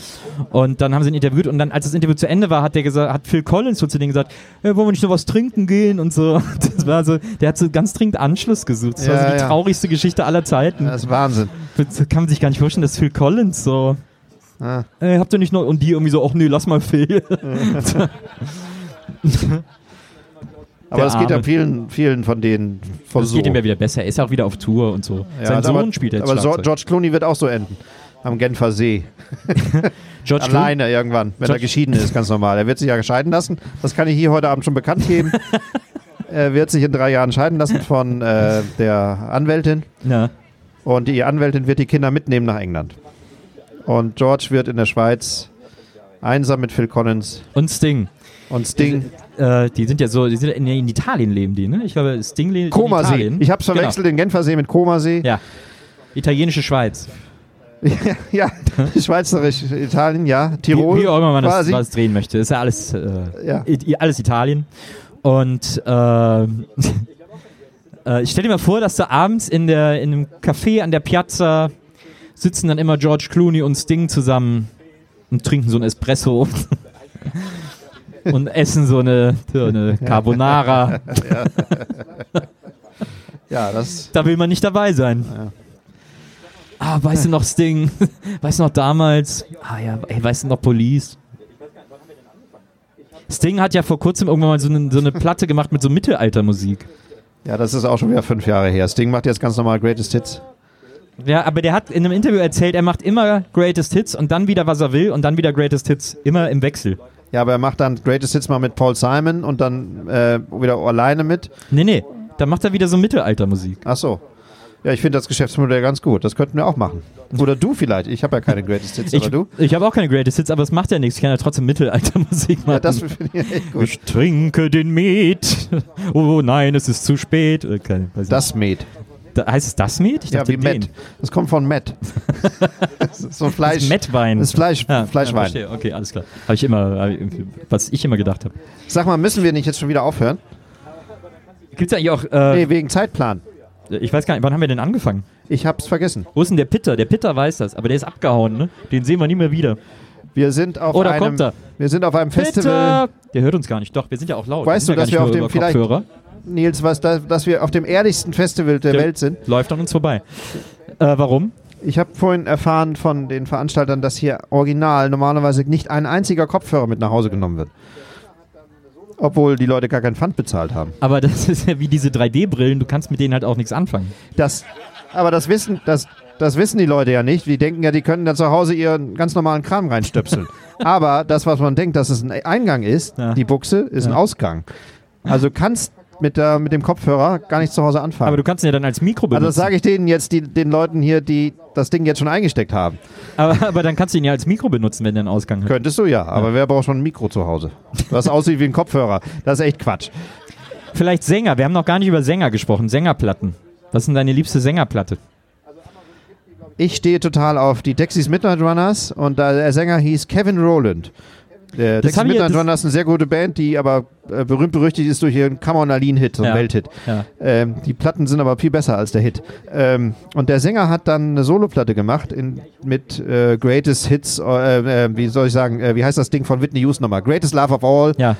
Und dann haben sie ihn interviewt und dann, als das Interview zu Ende war, hat der gesagt, hat Phil Collins so zu denen gesagt, hey, wollen wir nicht noch was trinken gehen und so. Das war so, der hat so ganz dringend Anschluss gesucht. Das war Ja, so die ja. traurigste Geschichte aller Zeiten. Das ist Wahnsinn. Das kann man sich gar nicht vorstellen, dass Phil Collins so. Ah. Ey, habt ihr nicht noch. Und die irgendwie so, ach nee, lass mal Phil. Aber es geht ja vielen, vielen von denen von so. geht ihm ja wieder besser. Er ist ja auch wieder auf Tour und so. Ja, Sein Sohn aber, spielt jetzt Aber so. George Clooney wird auch so enden. Am Genfer See. George Clooney- Alleine irgendwann, wenn er George- geschieden ist, ganz normal. Er wird sich ja scheiden lassen. Das kann ich hier heute Abend schon bekannt geben. er wird sich in drei Jahren scheiden lassen von äh, der Anwältin. Ja. Und die Anwältin wird die Kinder mitnehmen nach England. Und George wird in der Schweiz einsam mit Phil Collins Und Sting. und Sting. Äh, die sind ja so, die sind in, in Italien leben die, ne? Ich glaube, Sting lebt in Komasee. Italien. Ich hab's verwechselt, den Genfersee mit Komasee. Genau. Ja. Italienische Schweiz. ja, Schweizerisch, Italien, ja. Tirol. Wie, wie auch immer man das, quasi. was drehen möchte. Ist ja alles, äh, Ja. I, alles Italien. Und äh, äh, ich stell dir mal vor, dass da abends in, der, in einem Café an der Piazza sitzen dann immer George Clooney und Sting zusammen und trinken so ein Espresso und essen so eine, so eine Carbonara. Ja, das. Da will man nicht dabei sein. Ah, weißt du noch Sting? Weißt du noch damals? Ah ja, ey, weißt du noch Police? Sting hat ja vor kurzem irgendwann mal so eine, so eine Platte gemacht mit so Mittelaltermusik. Ja, das ist auch schon wieder fünf Jahre her. Sting macht jetzt ganz normal Greatest Hits. Ja, aber der hat in einem Interview erzählt, er macht immer Greatest Hits und dann wieder, was er will und dann wieder Greatest Hits. Immer im Wechsel. Ja, aber er macht dann Greatest Hits mal mit Paul Simon und dann äh, wieder alleine mit. Nee, nee. Dann macht er wieder so Mittelaltermusik. Ach so. Ja, ich finde das Geschäftsmodell ganz gut. Das könnten wir auch machen. Oder du vielleicht. Ich habe ja keine Greatest Hits, Ich, aber du? ich habe auch keine Greatest Hits, aber es macht ja nichts. Ich kann ja trotzdem Mittelaltermusik machen. Ja, das finde ich echt gut. ich trinke den Met. Oh nein, es ist zu spät. Oder keine, Das Met. Da, heißt es das Met? Ich Ja, dachte wie den. Met. Das kommt von Met. das so ein Das Fleisch. ist Mettwein. Das ist Fleisch, Ja, Ja, Fleischwein. verstehe. okay, alles klar. Habe ich immer, was ich immer gedacht habe. Sag mal, müssen wir nicht jetzt schon wieder aufhören? Gibt es eigentlich auch, äh, Nee, wegen Zeitplan. ich weiß gar nicht, wann haben wir denn angefangen? Ich hab's vergessen. Wo ist denn der Pitter? Der Pitter weiß das, aber der ist abgehauen, ne? Den sehen wir nie mehr wieder. Wir sind auf da einem kommt er. Wir sind auf einem Festival. Pitter! Der hört uns gar nicht. Doch, wir sind ja auch laut. Weißt du, ja dass wir auf dem vielleicht- Kopfhörer. Nils, was da, dass wir auf dem ehrlichsten Festival der Der- Welt sind. Läuft an uns vorbei. Äh, warum? Ich habe vorhin erfahren von den Veranstaltern, dass hier original normalerweise nicht ein einziger Kopfhörer mit nach Hause genommen wird. Obwohl die Leute gar kein Pfand bezahlt haben. Aber das ist ja wie diese 3D-Brillen, du kannst mit denen halt auch nichts anfangen. Das, aber das wissen, das, das wissen die Leute ja nicht. Die denken ja, die können da zu Hause ihren ganz normalen Kram reinstöpseln. aber das, was man denkt, dass es ein Eingang ist, Ja. die Buchse, ist ein Ja. Ausgang. Also kannst mit, der, mit dem Kopfhörer gar nicht zu Hause anfangen. Aber du kannst ihn ja dann als Mikro benutzen. also das sage ich denen jetzt, die, den Leuten hier, die das Ding jetzt schon eingesteckt haben. aber, aber dann kannst du ihn ja als Mikro benutzen, wenn der einen Ausgang hat. Könntest du ja, aber wer braucht schon ein Mikro zu Hause? Was aussieht wie ein Kopfhörer. Das ist echt Quatsch. Vielleicht Sänger. Wir haben noch gar nicht über Sänger gesprochen. Sängerplatten. Was ist denn deine liebste Sängerplatte? Ich stehe total auf die Dexys Midnight Runners und der Sänger hieß Kevin Rowland. Der Das Dexys Midnight das- Runners ist eine sehr gute Band, die aber äh, berühmt berüchtigt ist durch ihren Aline-Hit, so ein Ja. Welthit. Ja. Ähm, die Platten sind aber viel besser als der Hit. Ähm, und der Sänger hat dann eine Soloplatte gemacht in, mit äh, Greatest Hits, äh, äh, wie soll ich sagen, äh, wie heißt das Ding von Whitney Houston nochmal? Greatest Love of All Ja.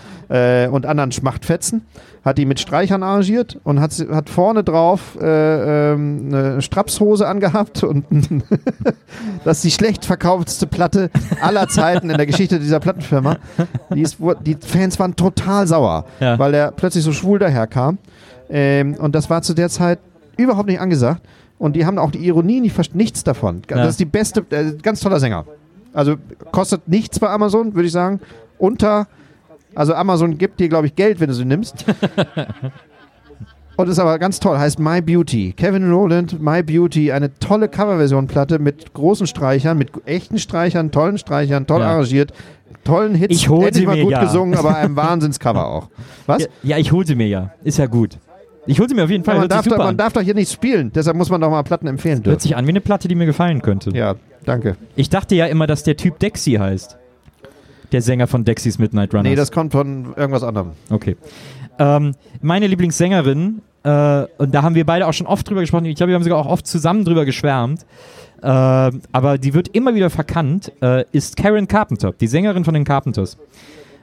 und anderen Schmachtfetzen. Hat die mit Streichern arrangiert und hat, hat vorne drauf äh, ähm, eine Strapshose angehabt und das ist die schlecht verkauftste Platte aller Zeiten in der Geschichte dieser Plattenfirma. Die, ist, die Fans waren total sauer, Ja. weil er plötzlich so schwul daherkam. Ähm, und das war zu der Zeit überhaupt nicht angesagt. Und die haben auch die Ironie nicht verstanden, nichts davon. Ja. Das ist die beste, äh, ganz toller Sänger. Also kostet nichts bei Amazon, würde ich sagen. Unter, also Amazon gibt dir, glaube ich, Geld, wenn du sie nimmst. Und ist aber ganz toll, heißt My Beauty. Kevin Rowland, My Beauty, eine tolle Coverversion-Platte mit großen Streichern, mit echten Streichern, tollen Streichern, toll Ja. arrangiert, tollen Hits, Ich hol endlich sie mal mir, gut ja. gesungen, aber einem Wahnsinnscover auch. Was? Ja, ja, ich hole sie mir ja. Ist ja gut. Ich hole sie mir auf jeden Fall. Ja, man, Hört darf doch, man an. darf doch hier nichts spielen, deshalb muss man doch mal Platten empfehlen Hört dürfen. sich an wie eine Platte, die mir gefallen könnte. Ja, danke. Ich dachte ja immer, dass der Typ Dexy heißt. Der Sänger von Dexys Midnight Runners. Nee, das kommt von irgendwas anderem. Okay. Ähm, meine Lieblingssängerin, äh, und da haben wir beide auch schon oft drüber gesprochen, ich glaube, wir haben sogar auch oft zusammen drüber geschwärmt, äh, aber die wird immer wieder verkannt, äh, ist Karen Carpenter, die Sängerin von den Carpenters.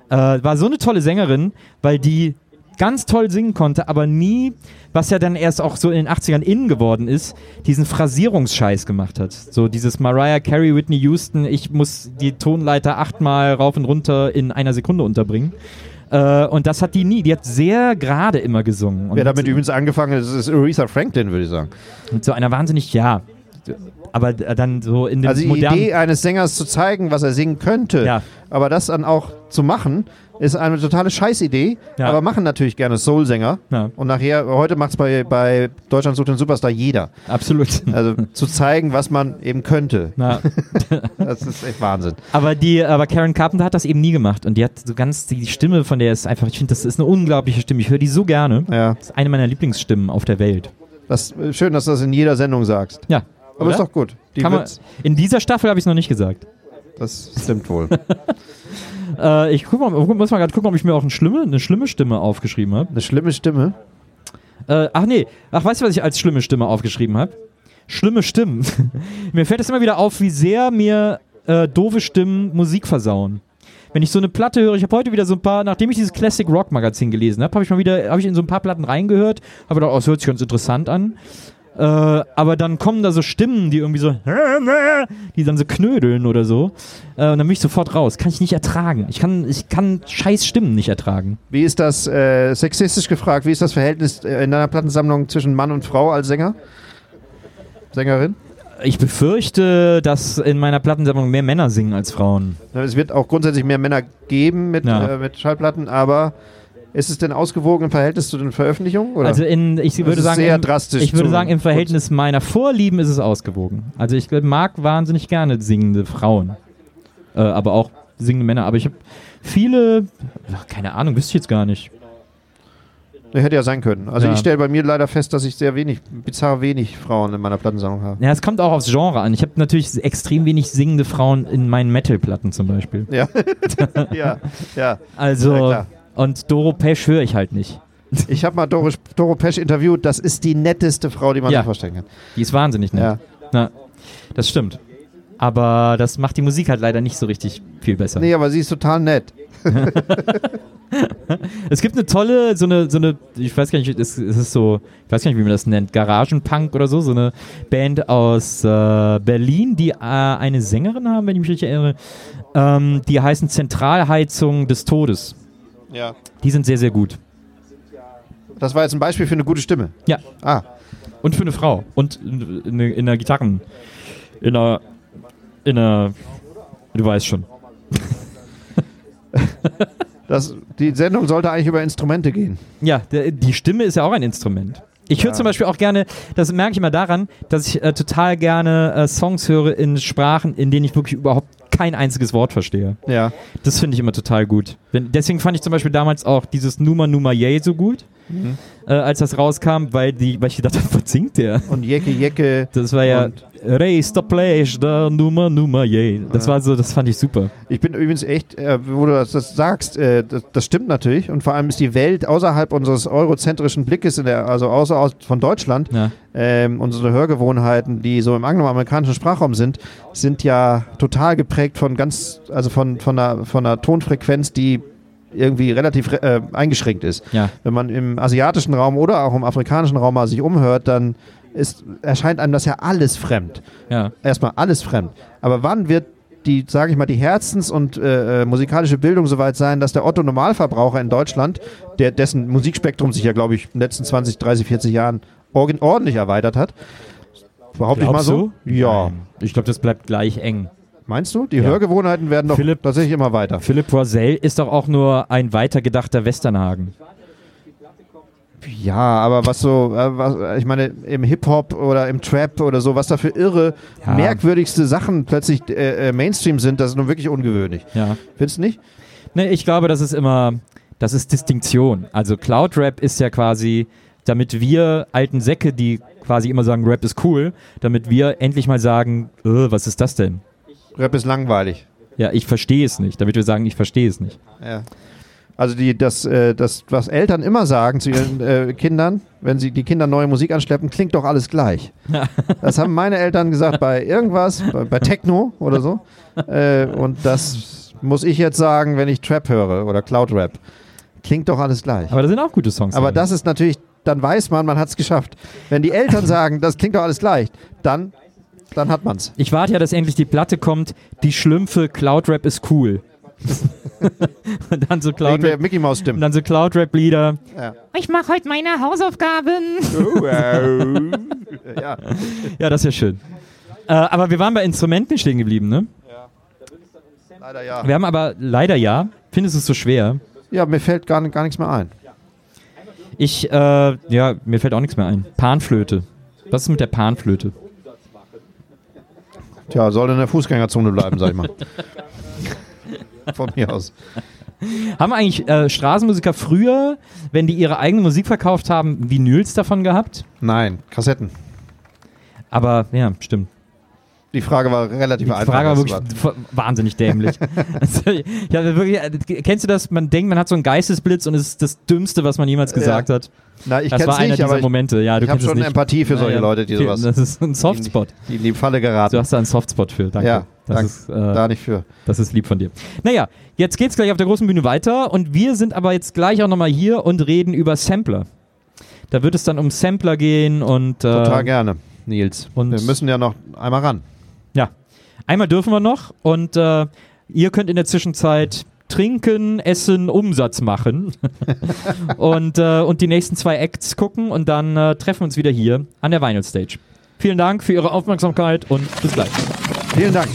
Äh, war so eine tolle Sängerin, weil die ganz toll singen konnte, aber nie, was ja dann erst auch so in den 80ern innen geworden ist, diesen Phrasierungsscheiß gemacht hat. So dieses Mariah Carey, Whitney Houston, ich muss die Tonleiter achtmal rauf und runter in einer Sekunde unterbringen. Äh, und das hat die nie. Die hat sehr gerade immer gesungen. Und Wer damit übrigens angefangen hat, ist Aretha Franklin, würde ich sagen. mit so einer wahnsinnig, ja. Aber äh, dann so in dem Also die modernen. Idee eines Sängers zu zeigen, was er singen könnte, Ja. aber das dann auch zu machen, ist eine totale Scheißidee. Ja. Aber machen natürlich gerne Soul-Sänger. Ja. Und nachher, heute macht es bei, bei Deutschland sucht den Superstar jeder. Absolut. Also zu zeigen, was man eben könnte. Na, Das ist echt Wahnsinn. aber die, aber Karen Carpenter hat das eben nie gemacht und die hat so ganz die Stimme von der ist einfach, ich finde, das ist eine unglaubliche Stimme. Ich höre die so gerne. Ja. Das ist eine meiner Lieblingsstimmen auf der Welt. Das, schön, dass du das in jeder Sendung sagst. Ja. Aber Oder? ist doch gut. Die Kann man, in dieser Staffel habe ich es noch nicht gesagt. Das stimmt wohl. Äh, ich guck mal, muss mal gerade gucken, ob ich mir auch eine schlimme, eine schlimme Stimme aufgeschrieben habe. Eine schlimme Stimme. Äh, ach nee, ach weißt du, was ich als schlimme Stimme aufgeschrieben habe? Schlimme Stimmen. mir fällt es immer wieder auf, wie sehr mir äh, doofe Stimmen Musik versauen. Wenn ich so eine Platte höre, ich habe heute wieder so ein paar, nachdem ich dieses Classic Rock Magazin gelesen habe, habe ich mal wieder, habe ich in so ein paar Platten reingehört, habe gedacht, oh, das hört sich ganz interessant an. Äh, aber dann kommen da so Stimmen, die irgendwie so, die dann so knödeln oder so. Äh, und dann bin ich sofort raus. Kann ich nicht ertragen. Ich kann, ich kann scheiß Stimmen nicht ertragen. Wie ist das, äh, sexistisch gefragt, wie ist das Verhältnis äh, in deiner Plattensammlung zwischen Mann und Frau als Sänger? Sängerin? Ich befürchte, dass in meiner Plattensammlung mehr Männer singen als Frauen. Es wird auch grundsätzlich mehr Männer geben mit, Ja. äh, mit Schallplatten, aber ist es denn ausgewogen im Verhältnis zu den Veröffentlichungen? Oder? Also in, ich würde sagen, sehr im, drastisch ich würde sagen, im Verhältnis meiner Vorlieben ist es ausgewogen. Also ich mag wahnsinnig gerne singende Frauen, äh, aber auch singende Männer. Aber ich habe viele, ach, keine Ahnung, wüsste ich jetzt gar nicht. Nee, hätte ja sein können. Also Ja. ich stelle bei mir leider fest, dass ich sehr wenig, bizarr wenig Frauen in meiner Plattensammlung habe. Ja, es kommt auch aufs Genre an. Ich habe natürlich extrem wenig singende Frauen in meinen Metal-Platten zum Beispiel. Ja, ja, ja. Also Ja. Und Doro Pesch höre ich halt nicht. Ich habe mal Doro, Doro Pesch interviewt. Das ist die netteste Frau, die man Ja. sich vorstellen kann. Die ist wahnsinnig nett. Ja. Na, das stimmt. Aber das macht die Musik halt leider nicht so richtig viel besser. Nee, aber sie ist total nett. Es gibt eine tolle, so eine, so eine, ich weiß gar nicht, es, es ist so, ich weiß gar nicht, wie man das nennt, Garagenpunk oder so, so eine Band aus äh, Berlin, die äh, eine Sängerin haben, wenn ich mich richtig erinnere. Ähm, die heißen Zentralheizung des Todes. Ja. Die sind sehr, sehr gut. Das war jetzt ein Beispiel für eine gute Stimme. Ja. Ah, Und für eine Frau. Und in, in, in der Gitarren. In einer, in einer, du weißt schon. das, die Sendung sollte eigentlich über Instrumente gehen. Ja, der, die Stimme ist ja auch ein Instrument. Ich höre Ja. zum Beispiel auch gerne, das merke ich immer daran, dass ich äh, total gerne äh, Songs höre in Sprachen, in denen ich wirklich überhaupt kein einziges Wort verstehe. Ja. Das finde ich immer total gut. Wenn, deswegen fand ich zum Beispiel damals auch dieses Numa Numa Yay so gut, Mhm. äh, als das rauskam, weil, die, weil ich gedacht habe, was singt der? Und Jecke Jecke. Das war ja Race the Place, da Numa Numa Yay. Das war so, das fand ich super. Ich bin übrigens echt, äh, wo du das, das sagst, äh, das, das stimmt natürlich. Und vor allem ist die Welt außerhalb unseres eurozentrischen Blickes, in der, also außer aus, von Deutschland, Ja. ähm, unsere Hörgewohnheiten, die so im angloamerikanischen Sprachraum sind, sind ja total geprägt von ganz, also von, von, einer, von einer Tonfrequenz, die irgendwie relativ äh, eingeschränkt ist. Ja. Wenn man im asiatischen Raum oder auch im afrikanischen Raum mal sich umhört, dann ist, erscheint einem das ja alles fremd. Ja. Erstmal alles fremd. Aber wann wird die, sage ich mal, die Herzens- und äh, äh, musikalische Bildung soweit sein, dass der Otto Normalverbraucher in Deutschland, der dessen Musikspektrum sich ja, glaube ich, in den letzten 20, 30, 40 Jahren ordentlich erweitert hat. Behaupte ich mal so? du? Ja. Nein. Ich glaube, das bleibt gleich eng. Meinst du? Die Ja. Hörgewohnheiten werden doch Philipp- tatsächlich immer weiter. Philipp Rosell ist doch auch nur ein weitergedachter Westernhagen. Ja, aber was so, äh, was, ich meine, im Hip-Hop oder im Trap oder so, was da für irre, Ja. merkwürdigste Sachen plötzlich äh, äh, Mainstream sind, das ist nun wirklich ungewöhnlich. Ja. Findest du nicht? Nee, ich glaube, das ist immer, das ist Distinktion. Also Cloud Rap ist ja quasi, damit wir alten Säcke, die quasi immer sagen, Rap ist cool, damit wir endlich mal sagen, äh, was ist das denn? Rap ist langweilig. Ja, ich verstehe es nicht. Damit wir sagen, ich verstehe es nicht. Ja. Also die, das, äh, das, was Eltern immer sagen zu ihren äh, Kindern, wenn sie die Kinder neue Musik anschleppen, klingt doch alles gleich. Das haben meine Eltern gesagt bei irgendwas, bei, bei Techno oder so. Äh, und das muss ich jetzt sagen, wenn ich Trap höre oder Cloud Rap. Klingt doch alles gleich. Aber da sind auch gute Songs. Aber das ist natürlich, dann weiß man, man hat es geschafft. Wenn die Eltern sagen, das klingt doch alles gleich, dann, dann hat man's. Ich warte ja, dass endlich die Platte kommt, die Schlümpfe, Cloud Rap ist cool. und dann so Cloud Rap, Mickey und Stimmen. dann so Cloud Rap Lieder. Ja. Ich mache heute meine Hausaufgaben. ja. Ja, das ist ja schön. Äh, aber wir waren bei Instrumenten stehen geblieben, ne? Leider ja. Wir haben aber leider ja. Findest du es so schwer? Ja, mir fällt gar, gar nichts mehr ein. Ich, äh, ja, mir fällt auch nichts mehr ein. Panflöte. Was ist mit der Panflöte? Tja, soll in der Fußgängerzone bleiben, sag ich mal. Von mir aus. Haben eigentlich äh, Straßenmusiker früher, wenn die ihre eigene Musik verkauft haben, Vinyls davon gehabt? Nein, Kassetten. Aber, ja, stimmt. Die Frage war relativ Die einfach. Frage war wirklich wahnsinnig dämlich. also, ja, wirklich, äh, kennst du das? Man denkt, man hat so einen Geistesblitz und es ist das Dümmste, was man jemals gesagt hat. Na, ich das war einer nicht, dieser Momente. Ja, du ich habe schon. Empathie für solche Ja, ja. Leute, die sowas. Das ist ein Softspot. Die in die Falle geraten. Du hast da einen Softspot für, danke. Ja, das, dank- ist, äh, da nicht für. das ist lieb von dir. Naja, jetzt geht's gleich auf der großen Bühne weiter und wir sind aber jetzt gleich auch nochmal hier und reden über Sampler. Da wird es dann um Sampler gehen und äh, Total gerne, Nils. und- Wir müssen ja noch einmal ran. Ja, einmal dürfen wir noch und äh, ihr könnt in der Zwischenzeit trinken, essen, Umsatz machen und, äh, und die nächsten zwei Acts gucken und dann äh, treffen wir uns wieder hier an der Vinyl Stage. Vielen Dank für Ihre Aufmerksamkeit und bis gleich. Vielen Dank.